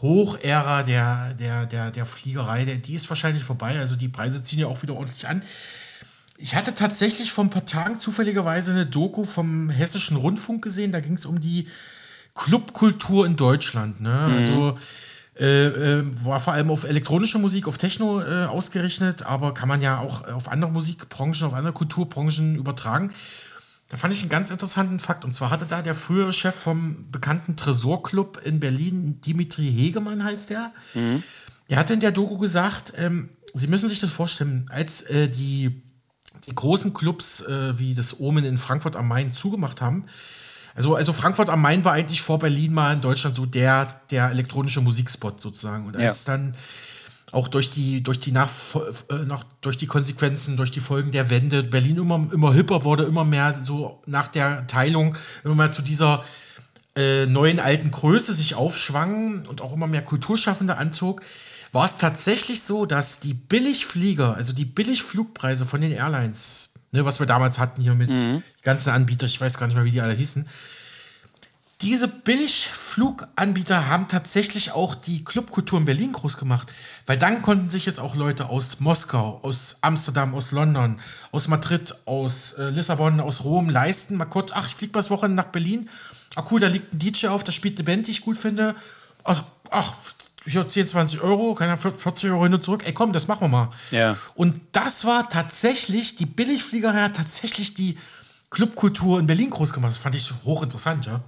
Hochära der, der, der, der Fliegerei, der, die ist wahrscheinlich vorbei. Also die Preise ziehen ja auch wieder ordentlich an. Ich hatte tatsächlich vor ein paar Tagen zufälligerweise eine Doku vom Hessischen Rundfunk gesehen. Da ging es um die Clubkultur in Deutschland. Ne? Mhm. Also äh, äh, war vor allem auf elektronische Musik, auf Techno äh, ausgerichtet, aber kann man ja auch auf andere Musikbranchen, auf andere Kulturbranchen übertragen. Da fand ich einen ganz interessanten Fakt. Und zwar hatte da der frühere Chef vom bekannten Tresorclub in Berlin, Dimitri Hegemann heißt der, mhm. der hatte in der Doku gesagt, ähm, Sie müssen sich das vorstellen, als äh, die, die großen Clubs äh, wie das Omen in Frankfurt am Main zugemacht haben, also, also Frankfurt am Main war eigentlich vor Berlin mal in Deutschland so der, der elektronische Musikspot sozusagen. Und als ja. dann auch durch die, durch die nach, äh, nach, durch die Konsequenzen, durch die Folgen der Wende Berlin immer, immer hipper wurde, immer mehr so nach der Teilung, immer mehr zu dieser äh, neuen alten Größe sich aufschwang und auch immer mehr Kulturschaffende anzog, war es tatsächlich so, dass die Billigflieger, also die Billigflugpreise von den Airlines ne, was wir damals hatten hier mit mhm. ganzen Anbietern, ich weiß gar nicht mehr, wie die alle hießen. Diese Billigfluganbieter haben tatsächlich auch die Clubkultur in Berlin groß gemacht, weil dann konnten sich es auch Leute aus Moskau, aus Amsterdam, aus London, aus Madrid, aus äh, Lissabon, aus Rom leisten. Mal kurz, ach, ich fliege das Wochenende nach Berlin. Ach cool, da liegt ein DJ auf, da spielt eine Band, die ich gut finde. Ach, ach hier 10, 20 Euro, keine 40 Euro hin und zurück. Ey, komm, das machen wir mal. Ja. Und das war tatsächlich, die Billigfliegerei hat tatsächlich die Clubkultur in Berlin groß gemacht. Das fand ich hochinteressant, ja.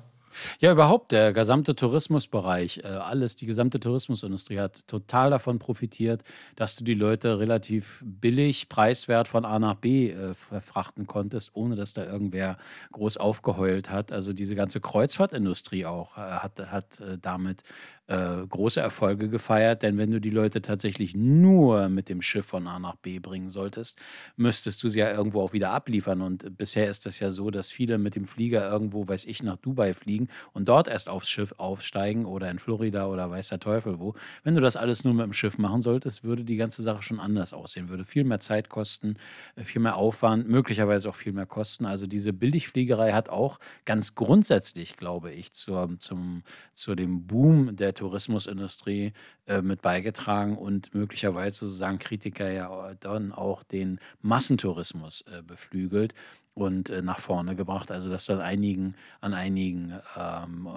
Ja, überhaupt der gesamte Tourismusbereich, äh, alles, die gesamte Tourismusindustrie hat total davon profitiert, dass du die Leute relativ billig, preiswert von A nach B äh, verfrachten konntest, ohne dass da irgendwer groß aufgeheult hat. Also diese ganze Kreuzfahrtindustrie auch äh, hat, hat äh, damit äh, große Erfolge gefeiert, denn wenn du die Leute tatsächlich nur mit dem Schiff von A nach B bringen solltest, müsstest du sie ja irgendwo auch wieder abliefern. Und bisher ist das ja so, dass viele mit dem Flieger irgendwo, weiß ich, nach Dubai fliegen und dort erst aufs Schiff aufsteigen oder in Florida oder weiß der Teufel wo. Wenn du das alles nur mit dem Schiff machen solltest, würde die ganze Sache schon anders aussehen, würde viel mehr Zeit kosten, äh, viel mehr Aufwand, möglicherweise auch viel mehr Kosten. Also diese Billigfliegerei hat auch ganz grundsätzlich, glaube ich, zur, zum, zu dem Boom der Tourismusindustrie äh, mit beigetragen und möglicherweise, so sagen Kritiker ja dann auch den Massentourismus äh, beflügelt und äh, nach vorne gebracht. Also dass an einigen, an einigen ähm,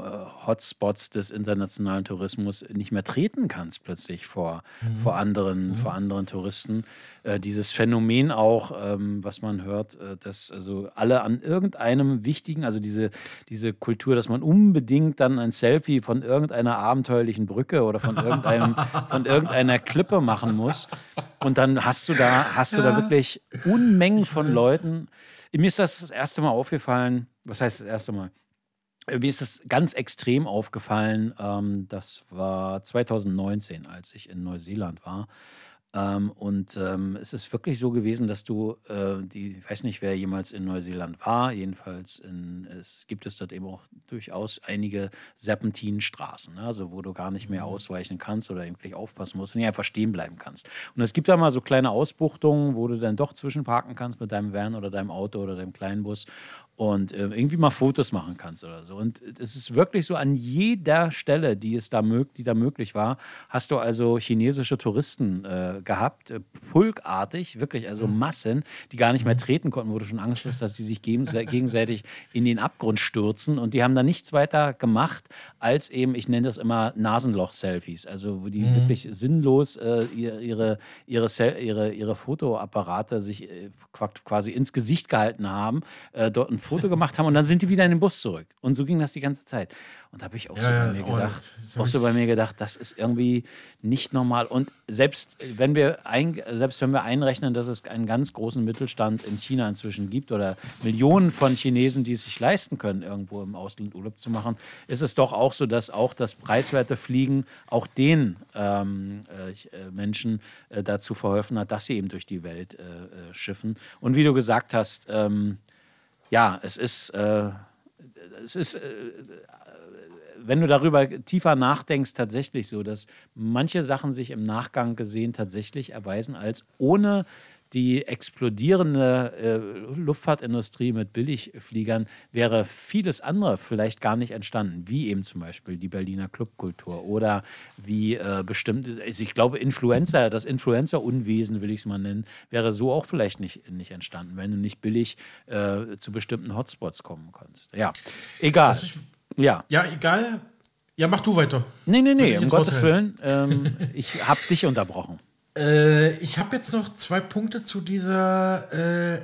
Hotspots des internationalen Tourismus nicht mehr treten kannst plötzlich vor, mhm. vor, anderen, mhm. vor anderen Touristen. Äh, dieses Phänomen auch, ähm, was man hört, äh, dass also alle an irgendeinem wichtigen, also diese, diese Kultur, dass man unbedingt dann ein Selfie von irgendeiner abenteuerlichen Brücke oder von irgendeinem, von irgendeiner Klippe machen muss. Und dann hast du da, hast du da wirklich Unmengen von Leuten, mir ist das das erste Mal aufgefallen, was heißt das erste Mal? Mir ist das ganz extrem aufgefallen. Ähm, das war 2019, als ich in Neuseeland war. Ähm, und ähm, es ist wirklich so gewesen, dass du, äh, die, ich weiß nicht, wer jemals in Neuseeland war, jedenfalls in, es gibt es dort eben auch durchaus einige Serpentinenstraßen, ne? also wo du gar nicht mehr mhm. ausweichen kannst oder irgendwie aufpassen musst und nicht einfach stehen bleiben kannst. Und es gibt da mal so kleine Ausbuchtungen, wo du dann doch zwischenparken kannst mit deinem Van oder deinem Auto oder deinem Kleinbus und äh, irgendwie mal Fotos machen kannst oder so. Und es ist wirklich so, an jeder Stelle, die es da, mög die da möglich war, hast du also chinesische Touristen äh, gehabt, äh, pulkartig, wirklich, also mhm. Massen, die gar nicht mehr mhm. treten konnten, wo du schon Angst hast, dass sie sich gegenseitig in den Abgrund stürzen. Und die haben da nichts weiter gemacht, als eben, ich nenne das immer Nasenloch-Selfies, also wo die mhm. wirklich sinnlos äh, ihre, ihre, ihre, ihre Fotoapparate sich äh, quasi ins Gesicht gehalten haben, äh, dort ein Foto gemacht haben und dann sind die wieder in den Bus zurück. Und so ging das die ganze Zeit. Und da habe ich auch, ja, so, bei mir gedacht, auch so bei mir gedacht, das ist irgendwie nicht normal. Und selbst wenn wir, ein, selbst wenn wir einrechnen, dass es einen ganz großen Mittelstand in China inzwischen gibt oder Millionen von Chinesen, die es sich leisten können, irgendwo im Ausland Urlaub zu machen, ist es doch auch so, dass auch das preiswerte Fliegen auch den ähm, äh, äh Menschen äh, dazu verholfen hat, dass sie eben durch die Welt äh, äh schiffen. Und wie du gesagt hast, ähm, ja, es ist, äh, es ist, wenn du darüber tiefer nachdenkst, tatsächlich so, dass manche Sachen sich im Nachgang gesehen tatsächlich erweisen als ohne die explodierende äh, Luftfahrtindustrie mit Billigfliegern wäre vieles andere vielleicht gar nicht entstanden, wie eben zum Beispiel die Berliner Clubkultur oder wie äh, bestimmte, also ich glaube, Influencer, das Influencer-Unwesen, will ich es mal nennen, wäre so auch vielleicht nicht, nicht entstanden, wenn du nicht billig äh, zu bestimmten Hotspots kommen kannst. Ja, egal. Ja. Ja, egal. Ja, mach du weiter. Nee, nee, nee, um Gottes Willen. Ähm, ich habe dich unterbrochen. Äh, ich habe jetzt noch zwei Punkte zu dieser. Äh,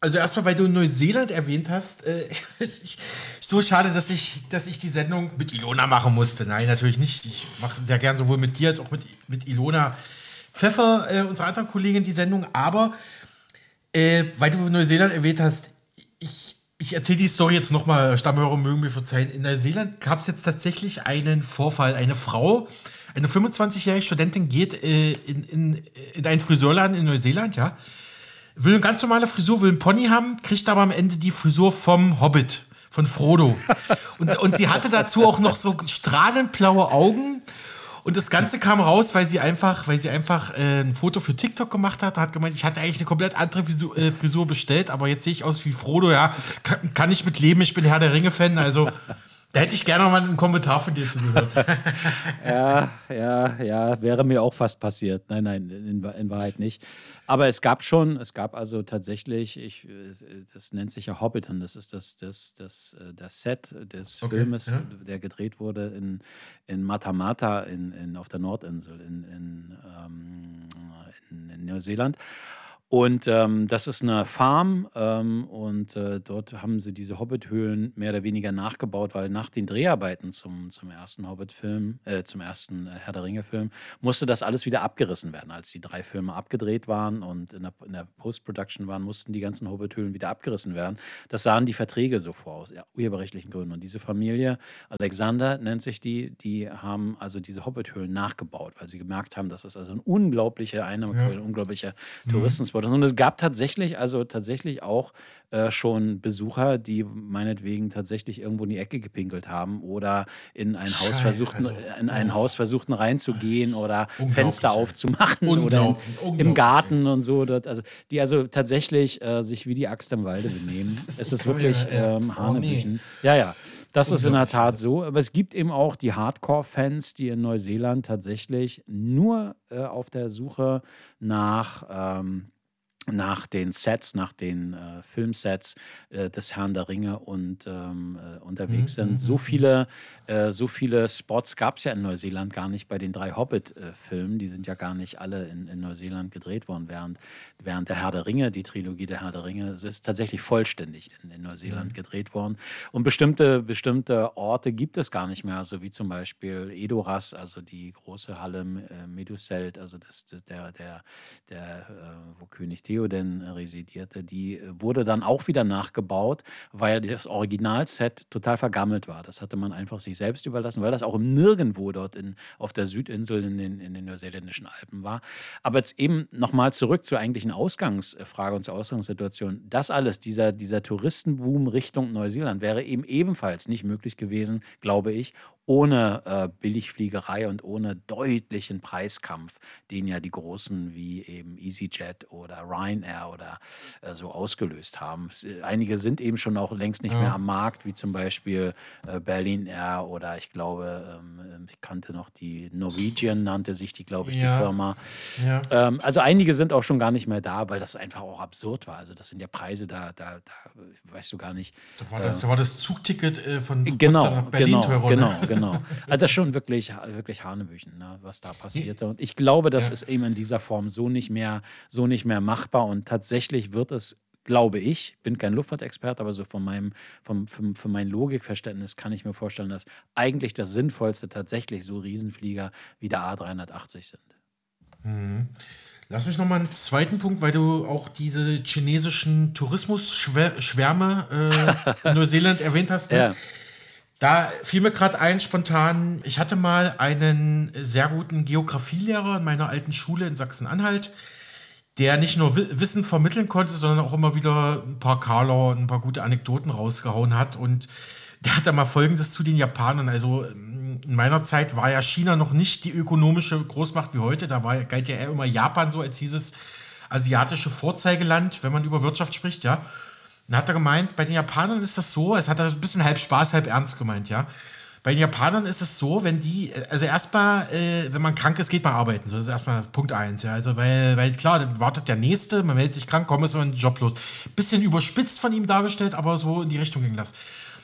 also erstmal, weil du Neuseeland erwähnt hast. Äh, ich, so schade, dass ich, dass ich die Sendung mit Ilona machen musste. Nein, natürlich nicht. Ich mache sehr gern sowohl mit dir als auch mit, mit Ilona Pfeffer, äh, unserer anderen Kollegin, die Sendung. Aber äh, weil du Neuseeland erwähnt hast, ich, ich erzähle die Story jetzt nochmal. Stammhörer mögen mir verzeihen. In Neuseeland gab es jetzt tatsächlich einen Vorfall. Eine Frau eine 25-jährige Studentin geht äh, in, in, in einen Friseurladen in Neuseeland, ja, will eine ganz normale Frisur, will einen Pony haben, kriegt aber am Ende die Frisur vom Hobbit, von Frodo. Und, und sie hatte dazu auch noch so strahlend blaue Augen. Und das Ganze kam raus, weil sie einfach, weil sie einfach äh, ein Foto für TikTok gemacht hat. Hat gemeint, ich hatte eigentlich eine komplett andere Frisur, äh, Frisur bestellt, aber jetzt sehe ich aus wie Frodo. Ja, kann, kann ich mit leben. Ich bin Herr der Ringe-Fan. Also da hätte ich gerne mal einen Kommentar von dir zugehört. ja, ja, ja, wäre mir auch fast passiert. Nein, nein, in, in, Wahrheit nicht. Aber es gab schon, es gab also tatsächlich, ich, das nennt sich ja Hobbiton, das ist das, das, das, das Set des okay, Filmes, ja. der gedreht wurde in, in Matamata in, in, auf der Nordinsel in, in, ähm, in, in Neuseeland. Und ähm, das ist eine Farm ähm, und äh, dort haben sie diese Hobbit-Höhlen mehr oder weniger nachgebaut, weil nach den Dreharbeiten zum, zum ersten Hobbit-Film, äh, zum ersten äh, Herr der Ringe-Film, musste das alles wieder abgerissen werden. Als die drei Filme abgedreht waren und in der, in der Post-Production waren, mussten die ganzen Hobbit-Höhlen wieder abgerissen werden. Das sahen die Verträge so vor, aus ja, urheberrechtlichen Gründen. Und diese Familie, Alexander nennt sich die, die haben also diese Hobbit-Höhlen nachgebaut, weil sie gemerkt haben, dass das also ein unglaublicher Einnahmequelle, ja. ein unglaublicher Sport Und es gab tatsächlich, also tatsächlich auch äh, schon Besucher, die meinetwegen tatsächlich irgendwo in die Ecke gepinkelt haben oder in ein Scheiße, Haus versuchten, also, in ein oh. Haus versuchten reinzugehen oder Fenster aufzumachen oder in, im Garten und so. Dort, also die also tatsächlich äh, sich wie die Axt im Walde benehmen. es ist wirklich ähm, Hanebüchen. Oh, nee. Ja, ja. Das ist in der Tat so. Aber es gibt eben auch die Hardcore-Fans, die in Neuseeland tatsächlich nur äh, auf der Suche nach ähm, nach den Sets, nach den äh, Filmsets äh, des Herrn der Ringe und ähm, äh, unterwegs mhm, sind. Mhm, so mhm. viele, äh, so viele Spots gab es ja in Neuseeland gar nicht bei den drei Hobbit-Filmen. Die sind ja gar nicht alle in, in Neuseeland gedreht worden, während, während der Herr der Ringe, die Trilogie der Herr der Ringe, ist tatsächlich vollständig in, in Neuseeland mhm. gedreht worden. Und bestimmte, bestimmte Orte gibt es gar nicht mehr, so wie zum Beispiel Edoras, also die große Halle äh, Meduselt, also das, das, der, der, der äh, wo König Theo Theoden residierte, die wurde dann auch wieder nachgebaut, weil das Originalset total vergammelt war. Das hatte man einfach sich selbst überlassen, weil das auch im Nirgendwo dort in, auf der Südinsel in den, in den neuseeländischen Alpen war. Aber jetzt eben nochmal zurück zur eigentlichen Ausgangsfrage und zur Ausgangssituation. Das alles, dieser, dieser Touristenboom Richtung Neuseeland, wäre eben ebenfalls nicht möglich gewesen, glaube ich, ohne äh, Billigfliegerei und ohne deutlichen Preiskampf, den ja die Großen wie eben EasyJet oder Ryanair oder äh, so ausgelöst haben. Äh, einige sind eben schon auch längst nicht ja. mehr am Markt, wie zum Beispiel äh, Berlin Air oder ich glaube, ähm, ich kannte noch die Norwegian, nannte sich die, glaube ich, ja. die Firma. Ja. Ähm, also einige sind auch schon gar nicht mehr da, weil das einfach auch absurd war. Also das sind ja Preise, da, da, da weißt du gar nicht. Da war das, äh, da war das Zugticket äh, von genau, nach Berlin genau, teurer. Genau, ne? genau. Also das ist schon wirklich, wirklich Hanebüchen, ne, was da passierte. Und ich glaube, das ja. ist eben in dieser Form so nicht mehr, so nicht mehr machbar. Und tatsächlich wird es glaube ich, bin kein Luftfahrtexperte, aber so von meinem, vom, vom, von meinem Logikverständnis kann ich mir vorstellen, dass eigentlich das Sinnvollste tatsächlich so Riesenflieger wie der A380 sind. Mhm. Lass mich noch mal einen zweiten Punkt, weil du auch diese chinesischen Tourismusschwärme äh, in Neuseeland erwähnt hast. Ne? Ja. Da fiel mir gerade ein, spontan, ich hatte mal einen sehr guten Geografielehrer in meiner alten Schule in Sachsen-Anhalt, der nicht nur Wissen vermitteln konnte, sondern auch immer wieder ein paar Karler und ein paar gute Anekdoten rausgehauen hat. Und der hat da mal Folgendes zu den Japanern. Also in meiner Zeit war ja China noch nicht die ökonomische Großmacht wie heute. Da war, galt ja eher immer Japan so als dieses asiatische Vorzeigeland, wenn man über Wirtschaft spricht, ja. Dann hat er gemeint, bei den Japanern ist das so, es hat er ein bisschen halb Spaß, halb ernst gemeint, ja. Bei den Japanern ist es so, wenn die, also erstmal, äh, wenn man krank ist, geht man arbeiten. So das ist erstmal Punkt eins, ja. Also, weil, weil klar, dann wartet der Nächste, man meldet sich krank, komm, ist man Job los. Bisschen überspitzt von ihm dargestellt, aber so in die Richtung ging das.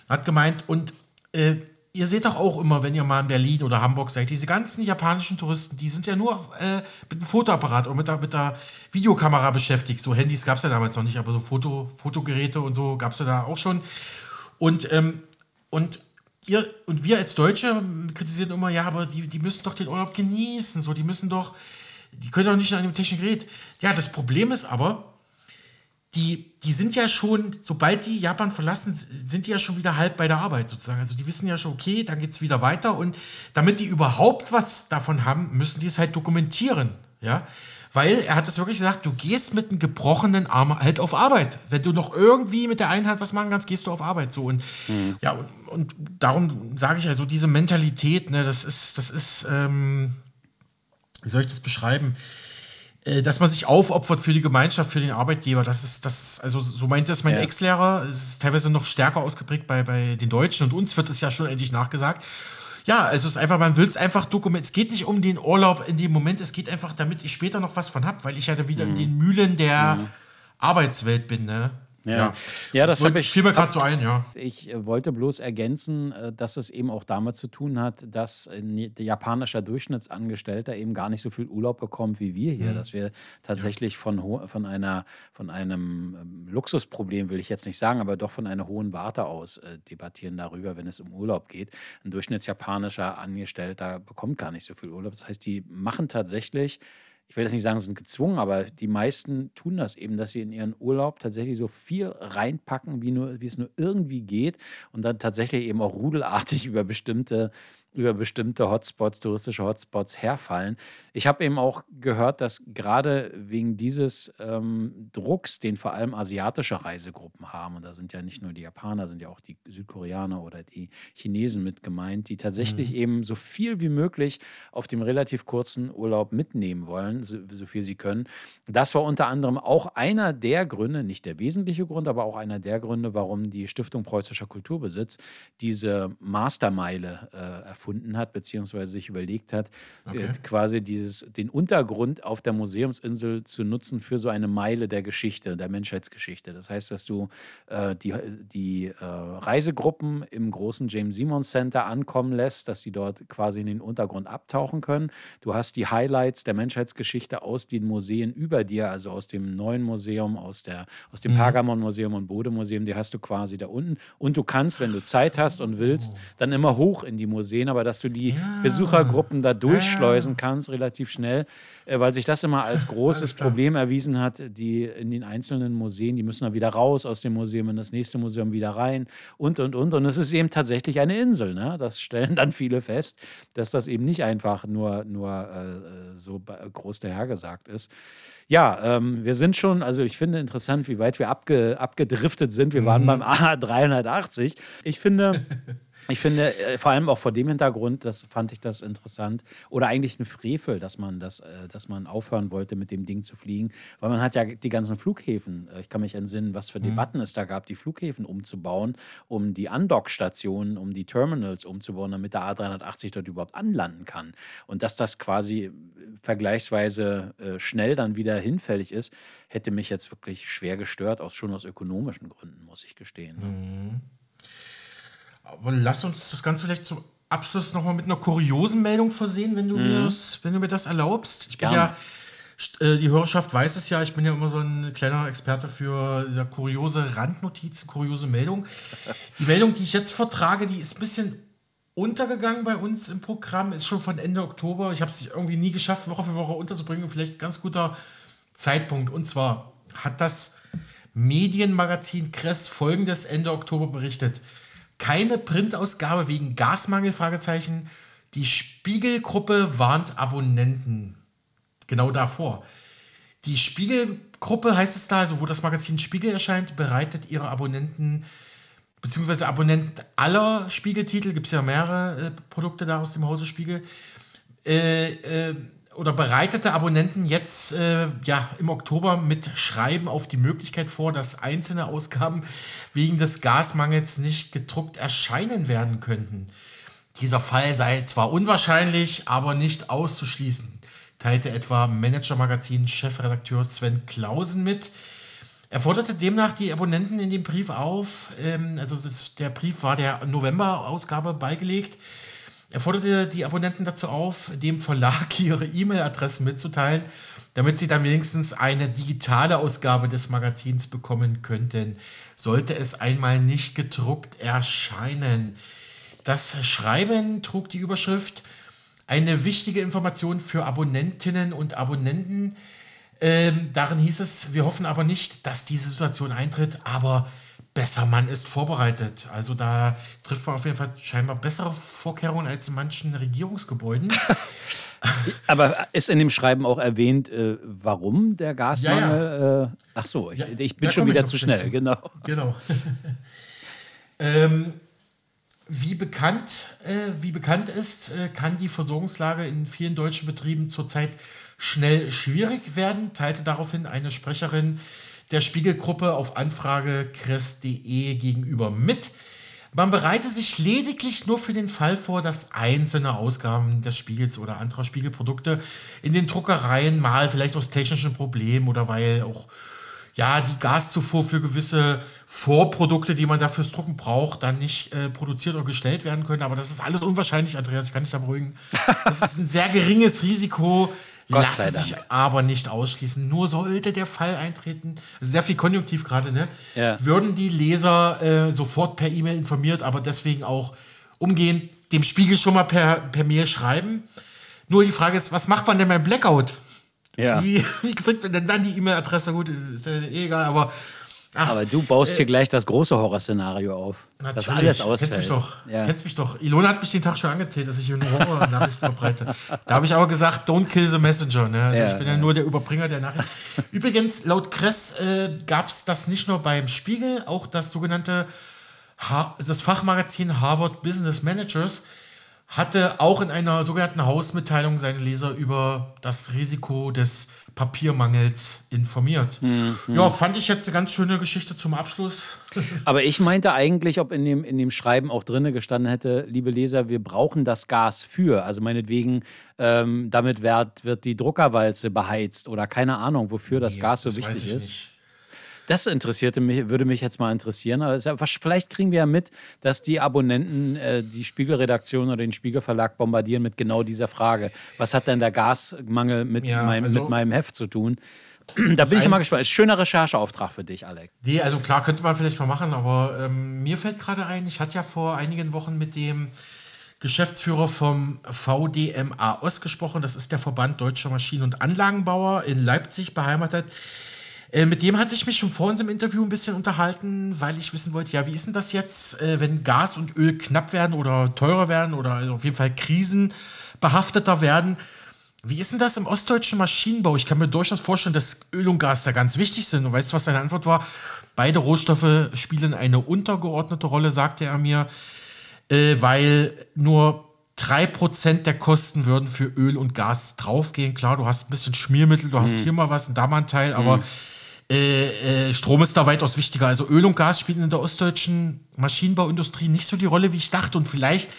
Hat gemeint, und äh, ihr seht doch auch immer, wenn ihr mal in Berlin oder Hamburg seid, diese ganzen japanischen Touristen, die sind ja nur äh, mit einem Fotoapparat oder mit der, mit der Videokamera beschäftigt. So Handys gab es ja damals noch nicht, aber so Foto, Fotogeräte und so gab es ja da auch schon. Und, ähm, und ihr und wir als Deutsche kritisieren immer, ja, aber die, die müssen doch den Urlaub genießen, so, die müssen doch, die können doch nicht an dem technischen Gerät. Ja, das Problem ist aber, die, die sind ja schon, sobald die Japan verlassen, sind die ja schon wieder halb bei der Arbeit sozusagen. Also die wissen ja schon, okay, dann geht es wieder weiter und damit die überhaupt was davon haben, müssen die es halt dokumentieren, ja. Weil er hat es wirklich gesagt, du gehst mit einem gebrochenen Arm halt auf Arbeit. Wenn du noch irgendwie mit der Einheit was machen kannst, gehst du auf Arbeit. So und mhm. ja, und, und, darum sage ich also, diese Mentalität, ne, das ist, das ist, ähm, wie soll ich das beschreiben? Äh, dass man sich aufopfert für die Gemeinschaft, für den Arbeitgeber. Das ist, das, also so meint das mein ja. Ex-Lehrer. Es ist teilweise noch stärker ausgeprägt bei, bei den Deutschen und uns wird es ja schon endlich nachgesagt ja, es ist einfach, man will es einfach dokumentieren. Es geht nicht um den Urlaub in dem Moment, es geht einfach, damit ich später noch was von habe, weil ich ja wieder mhm. in den Mühlen der mhm. Arbeitswelt bin. Ne? Ja, ja. ja das habe ich. Fiel mir gerade so ein, ja. Ich äh, wollte bloß ergänzen, äh, dass es eben auch damit zu tun hat, dass ein japanischer Durchschnittsangestellter eben gar nicht so viel Urlaub bekommt wie wir hier. Mhm. Dass wir tatsächlich ja. von, von, einer, von einem ähm, Luxusproblem, will ich jetzt nicht sagen, aber doch von einer hohen Warte aus äh, debattieren darüber, wenn es um Urlaub geht. Ein durchschnittsjapanischer Angestellter bekommt gar nicht so viel Urlaub. Das heißt, die machen tatsächlich ich will jetzt nicht sagen, sind gezwungen, aber die meisten tun das eben, dass sie in ihren Urlaub tatsächlich so viel reinpacken, wie, nur, wie es nur irgendwie geht und dann tatsächlich eben auch rudelartig über bestimmte über bestimmte Hotspots, touristische Hotspots herfallen. Ich habe eben auch gehört, dass gerade wegen dieses ähm, Drucks, den vor allem asiatische Reisegruppen haben, und da sind ja nicht nur die Japaner, sind ja auch die Südkoreaner oder die Chinesen mit gemeint, die tatsächlich mhm. eben so viel wie möglich auf dem relativ kurzen Urlaub mitnehmen wollen, so, so viel sie können. Das war unter anderem auch einer der Gründe, nicht der wesentliche Grund, aber auch einer der Gründe, warum die Stiftung Preußischer Kulturbesitz diese Mastermeile äh, erfunden hat, beziehungsweise sich überlegt hat, äh, okay. quasi dieses, den Untergrund auf der Museumsinsel zu nutzen für so eine Meile der Geschichte, der Menschheitsgeschichte. Das heißt, dass du äh, die, die äh, Reisegruppen im großen James Simons Center ankommen lässt, dass sie dort quasi in den Untergrund abtauchen können. Du hast die Highlights der Menschheitsgeschichte aus den Museen über dir, also aus dem neuen Museum, aus, der, aus dem mhm. Pergamon-Museum und Bode-Museum, die hast du quasi da unten. Und du kannst, wenn du Zeit hast und willst, dann immer hoch in die Museen aber dass du die ja. Besuchergruppen da durchschleusen kannst, relativ schnell, äh, weil sich das immer als großes Problem erwiesen hat, die in den einzelnen Museen, die müssen dann wieder raus aus dem Museum, in das nächste Museum wieder rein und, und, und. Und es ist eben tatsächlich eine Insel. Ne? Das stellen dann viele fest, dass das eben nicht einfach nur, nur äh, so groß dahergesagt ist. Ja, ähm, wir sind schon, also ich finde interessant, wie weit wir abge, abgedriftet sind. Wir waren mhm. beim A380. Ich finde, ich finde, äh, vor allem auch vor dem Hintergrund, das fand ich das interessant. Oder eigentlich ein Frevel, dass man das, äh, dass man aufhören wollte, mit dem Ding zu fliegen. Weil man hat ja die ganzen Flughäfen, äh, ich kann mich entsinnen, was für mhm. Debatten es da gab, die Flughäfen umzubauen, um die Andockstationen, um die Terminals umzubauen, damit der A380 dort überhaupt anlanden kann. Und dass das quasi vergleichsweise schnell dann wieder hinfällig ist, hätte mich jetzt wirklich schwer gestört, auch schon aus ökonomischen Gründen, muss ich gestehen. Mhm. Aber lass uns das Ganze vielleicht zum Abschluss nochmal mit einer kuriosen Meldung versehen, wenn du, mhm. wenn du mir das erlaubst. Ich bin Gerne. ja, äh, die Hörerschaft weiß es ja, ich bin ja immer so ein kleiner Experte für ja, kuriose Randnotizen, kuriose Meldungen. Die Meldung, die ich jetzt vertrage, die ist ein bisschen untergegangen bei uns im Programm, ist schon von Ende Oktober. Ich habe es irgendwie nie geschafft, Woche für Woche unterzubringen. Vielleicht ein ganz guter Zeitpunkt. Und zwar hat das Medienmagazin Kress folgendes Ende Oktober berichtet. Keine Printausgabe wegen Gasmangel? Fragezeichen. Die Spiegelgruppe warnt Abonnenten. Genau davor. Die Spiegelgruppe heißt es da, also wo das Magazin Spiegel erscheint, bereitet ihre Abonnenten beziehungsweise Abonnenten aller Spiegeltitel, gibt es ja mehrere äh, Produkte da aus dem Hause Spiegel, äh, äh, oder bereitete Abonnenten jetzt äh, ja, im Oktober mit Schreiben auf die Möglichkeit vor, dass einzelne Ausgaben wegen des Gasmangels nicht gedruckt erscheinen werden könnten. Dieser Fall sei zwar unwahrscheinlich, aber nicht auszuschließen, teilte etwa Manager-Magazin-Chefredakteur Sven Klausen mit. Er forderte demnach die Abonnenten in dem Brief auf, ähm, also das, der Brief war der November-Ausgabe beigelegt, er forderte die Abonnenten dazu auf, dem Verlag ihre E-Mail-Adressen mitzuteilen, damit sie dann wenigstens eine digitale Ausgabe des Magazins bekommen könnten, sollte es einmal nicht gedruckt erscheinen. Das Schreiben trug die Überschrift eine wichtige Information für Abonnentinnen und Abonnenten. Ähm, darin hieß es, wir hoffen aber nicht, dass diese Situation eintritt, aber besser man ist vorbereitet. Also da trifft man auf jeden Fall scheinbar bessere Vorkehrungen als in manchen Regierungsgebäuden. Aber ist in dem Schreiben auch erwähnt, äh, warum der Gasmangel? Ja, ja. Äh, ach so, ich, ja, ich bin schon wieder zu schnell, genau. Genau. ähm, wie bekannt, äh, wie bekannt ist, äh, kann die Versorgungslage in vielen deutschen Betrieben zurzeit schnell schwierig werden, teilte daraufhin eine Sprecherin der Spiegelgruppe auf Anfrage chris.de gegenüber mit. Man bereite sich lediglich nur für den Fall vor, dass einzelne Ausgaben des Spiegels oder anderer Spiegelprodukte in den Druckereien mal vielleicht aus technischen Problemen oder weil auch ja, die Gaszufuhr für gewisse Vorprodukte, die man dafür Drucken braucht, dann nicht äh, produziert oder gestellt werden können. Aber das ist alles unwahrscheinlich, Andreas, ich kann dich da beruhigen. Das ist ein sehr geringes Risiko. Gott sei Dank. sich aber nicht ausschließen. Nur sollte der Fall eintreten, sehr viel Konjunktiv gerade, ne? Ja. Würden die Leser äh, sofort per E-Mail informiert, aber deswegen auch umgehen, dem Spiegel schon mal per, per Mail schreiben. Nur die Frage ist, was macht man denn beim Blackout? Ja. Wie, wie kriegt man denn dann die E-Mail-Adresse? Gut, ist ja eh egal, aber Ach, aber du baust äh, hier gleich das große Horrorszenario auf. Natürlich. Das alles ausfällt. Kennst mich doch. Ja. Kennst mich doch. Ilona hat mich den Tag schon angezählt, dass ich eine Horror-Nachricht verbreite. Da habe ich aber gesagt, don't kill the messenger. Ne? Also ja, ich bin ja, ja, nur der Überbringer der Nachricht. Übrigens, laut Kress äh, gab es das nicht nur beim Spiegel, auch das sogenannte ha das Fachmagazin Harvard Business Managers hatte auch in einer sogenannten Hausmitteilung seine Leser über das Risiko des Papiermangels informiert. Mhm. Ja, fand ich jetzt eine ganz schöne Geschichte zum Abschluss. Aber ich meinte eigentlich, ob in dem, in dem Schreiben auch drinne gestanden hätte, liebe Leser, wir brauchen das Gas für. Also meinetwegen, ähm, damit wird, wird die Druckerwalze beheizt oder keine Ahnung, wofür das nee, Gas so das wichtig ist. Nicht. Das interessierte mich, würde mich jetzt mal interessieren. Aber ja, vielleicht kriegen wir ja mit, dass die Abonnenten äh, die Spiegelredaktion oder den Spiegelverlag bombardieren mit genau dieser Frage. Was hat denn der Gasmangel mit, ja, meinem, also mit meinem Heft zu tun? da bin ich mal gespannt. Ist ein schöner Rechercheauftrag für dich, Alec. Nee, also klar, könnte man vielleicht mal machen, aber ähm, mir fällt gerade ein, ich hatte ja vor einigen Wochen mit dem Geschäftsführer vom VDMA Ost gesprochen. Das ist der Verband Deutscher Maschinen- und Anlagenbauer in Leipzig beheimatet. Äh, mit dem hatte ich mich schon vor unserem Interview ein bisschen unterhalten, weil ich wissen wollte, ja, wie ist denn das jetzt, äh, wenn Gas und Öl knapp werden oder teurer werden oder also auf jeden Fall krisenbehafteter werden? Wie ist denn das im ostdeutschen Maschinenbau? Ich kann mir durchaus vorstellen, dass Öl und Gas da ganz wichtig sind. Und weißt du, was seine Antwort war? Beide Rohstoffe spielen eine untergeordnete Rolle, sagte er mir, äh, weil nur 3% der Kosten würden für Öl und Gas draufgehen. Klar, du hast ein bisschen Schmiermittel, du hast mhm. hier mal was und da mal ein Teil, aber mhm. Äh, äh, Strom ist da weitaus wichtiger. Also Öl und Gas spielen in der ostdeutschen Maschinenbauindustrie nicht so die Rolle, wie ich dachte. Und vielleicht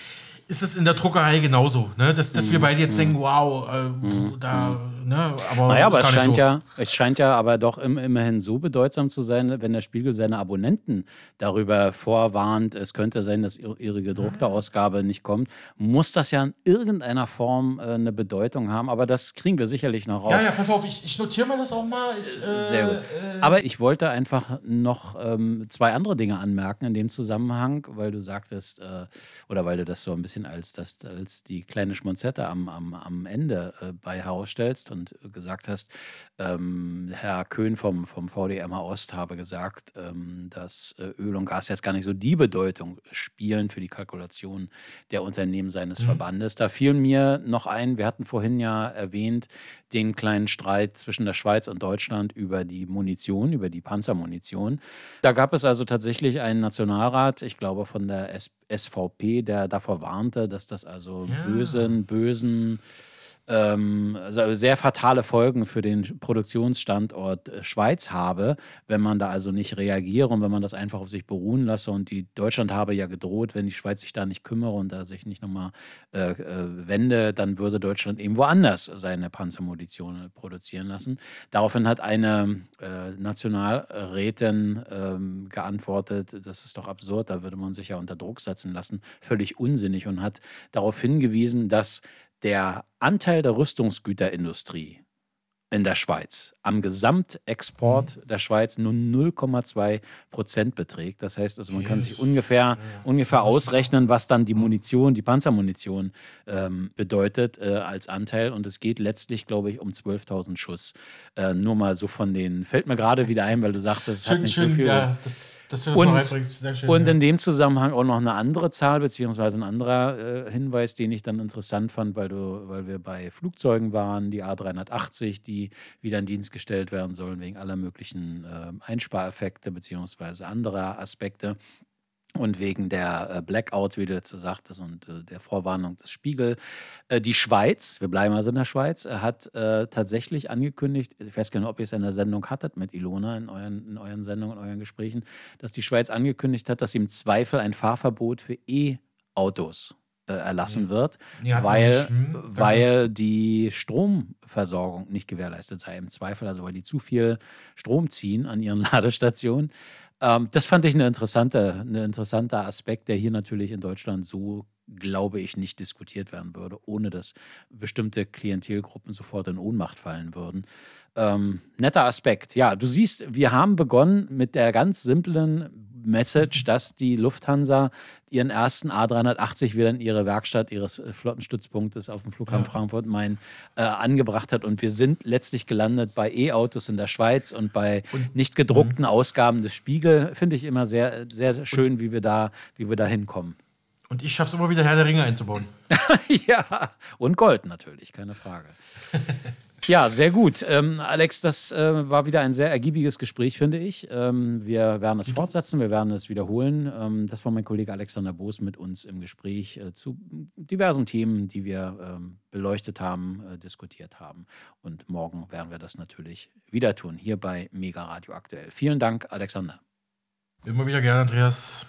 ist es in der Druckerei genauso, ne? dass, dass wir mhm. beide jetzt mhm. denken, wow, äh, mhm. da, ne? aber, naja, aber es scheint, so. ja, es scheint ja aber doch immerhin so bedeutsam zu sein, wenn der Spiegel seine Abonnenten darüber vorwarnt, es könnte sein, dass ihre gedruckte Ausgabe nicht kommt, muss das ja in irgendeiner Form äh, eine Bedeutung haben, aber das kriegen wir sicherlich noch raus. Ja, ja, pass auf, ich, ich notiere mir das auch mal. Ich, äh, Sehr gut. Äh, aber ich wollte einfach noch ähm, zwei andere Dinge anmerken in dem Zusammenhang, weil du sagtest, äh, oder weil du das so ein bisschen bisschen als, das, als die kleine Schmonzette am, am, am Ende äh, bei herausstellst und gesagt hast, ähm, Herr Köhn vom, vom VDMA Ost habe gesagt, ähm, dass äh, Öl und Gas jetzt gar nicht so die Bedeutung spielen für die Kalkulation der Unternehmen seines mhm. Verbandes. Da fiel mir noch ein, wir hatten vorhin ja erwähnt, den kleinen Streit zwischen der Schweiz und Deutschland über die Munition, über die Panzermunition. Da gab es also tatsächlich einen Nationalrat, ich glaube von der SVP, der davor warnte, dass das also ja. bösen, bösen ähm, also sehr fatale Folgen für den Produktionsstandort äh, Schweiz habe, wenn man da also nicht reagiere und wenn man das einfach auf sich beruhen lasse. Und die Deutschland habe ja gedroht, wenn die Schweiz sich da nicht kümmere und da sich nicht nochmal äh, äh, wende, dann würde Deutschland eben woanders seine Panzermunition produzieren lassen. Daraufhin hat eine äh, Nationalrätin ähm, geantwortet, das ist doch absurd, da würde man sich ja unter Druck setzen lassen, völlig unsinnig und hat darauf hingewiesen, dass der Anteil der Rüstungsgüterindustrie in der Schweiz am Gesamtexport mhm. der Schweiz nur 0,2 Prozent beträgt. Das heißt, also man yes. kann sich ungefähr, ja. ungefähr ausrechnen, was dann die Munition, die Panzermunition ähm, bedeutet äh, als Anteil. Und es geht letztlich, glaube ich, um 12.000 Schuss. Äh, nur mal so von den, fällt mir gerade wieder ein, weil du sagtest, es hat nicht schön, so viel. Ja, das das und, noch Sehr schön, und in dem Zusammenhang auch noch eine andere Zahl, beziehungsweise ein anderer äh, Hinweis, den ich dann interessant fand, weil, du, weil wir bei Flugzeugen waren, die A380, die wieder in Dienst gestellt werden sollen, wegen aller möglichen äh, Einspareffekte, beziehungsweise anderer Aspekte. Und wegen der äh, Blackouts, wie du jetzt sagtest, und äh, der Vorwarnung des Spiegel. Äh, die Schweiz, wir bleiben also in der Schweiz, hat tatsächlich angekündigt, ich weiß gar nicht, ob ihr es in der Sendung hattet mit Ilona, in euren, in euren Sendungen, in euren Gesprächen, dass die Schweiz angekündigt hat, dass sie im Zweifel ein Fahrverbot für E-Autos erlassen wird, ja, weil, hm, weil die Stromversorgung nicht gewährleistet sei. Im Zweifel, also weil die zu viel Strom ziehen an ihren Ladestationen. Ähm, das fand ich eine interessante, ein interessanter Aspekt, der hier natürlich in Deutschland so, glaube ich, nicht diskutiert werden würde, ohne dass bestimmte Klientelgruppen sofort in Ohnmacht fallen würden. Ähm, netter Aspekt. Ja, du siehst, wir haben begonnen mit der ganz simplen Message, dass die Lufthansa ihren ersten A380 wieder in ihre Werkstatt ihres Flottenstützpunktes auf dem Flughafen ja. Frankfurt-Main äh, angebracht hat. Und wir sind letztlich gelandet bei E-Autos in der Schweiz und bei und, nicht gedruckten mh. Ausgaben des Spiegel. Finde ich immer sehr, sehr schön, und, wie wir da, wie wir da hinkommen. Und ich schaffe es immer wieder, Herr der Ringe einzubauen. ja, und Gold natürlich, keine Frage. Ja, sehr gut. Ähm, Alex, das äh, war wieder ein sehr ergiebiges Gespräch, finde ich. Ähm, wir werden es fortsetzen, wir werden es wiederholen. Ähm, das war mein Kollege Alexander Boos mit uns im Gespräch äh, zu diversen Themen, die wir ähm, beleuchtet haben, äh, diskutiert haben. Und morgen werden wir das natürlich wieder tun, hier bei Mega Radio Aktuell. Vielen Dank, Alexander. Immer wieder gerne, Andreas.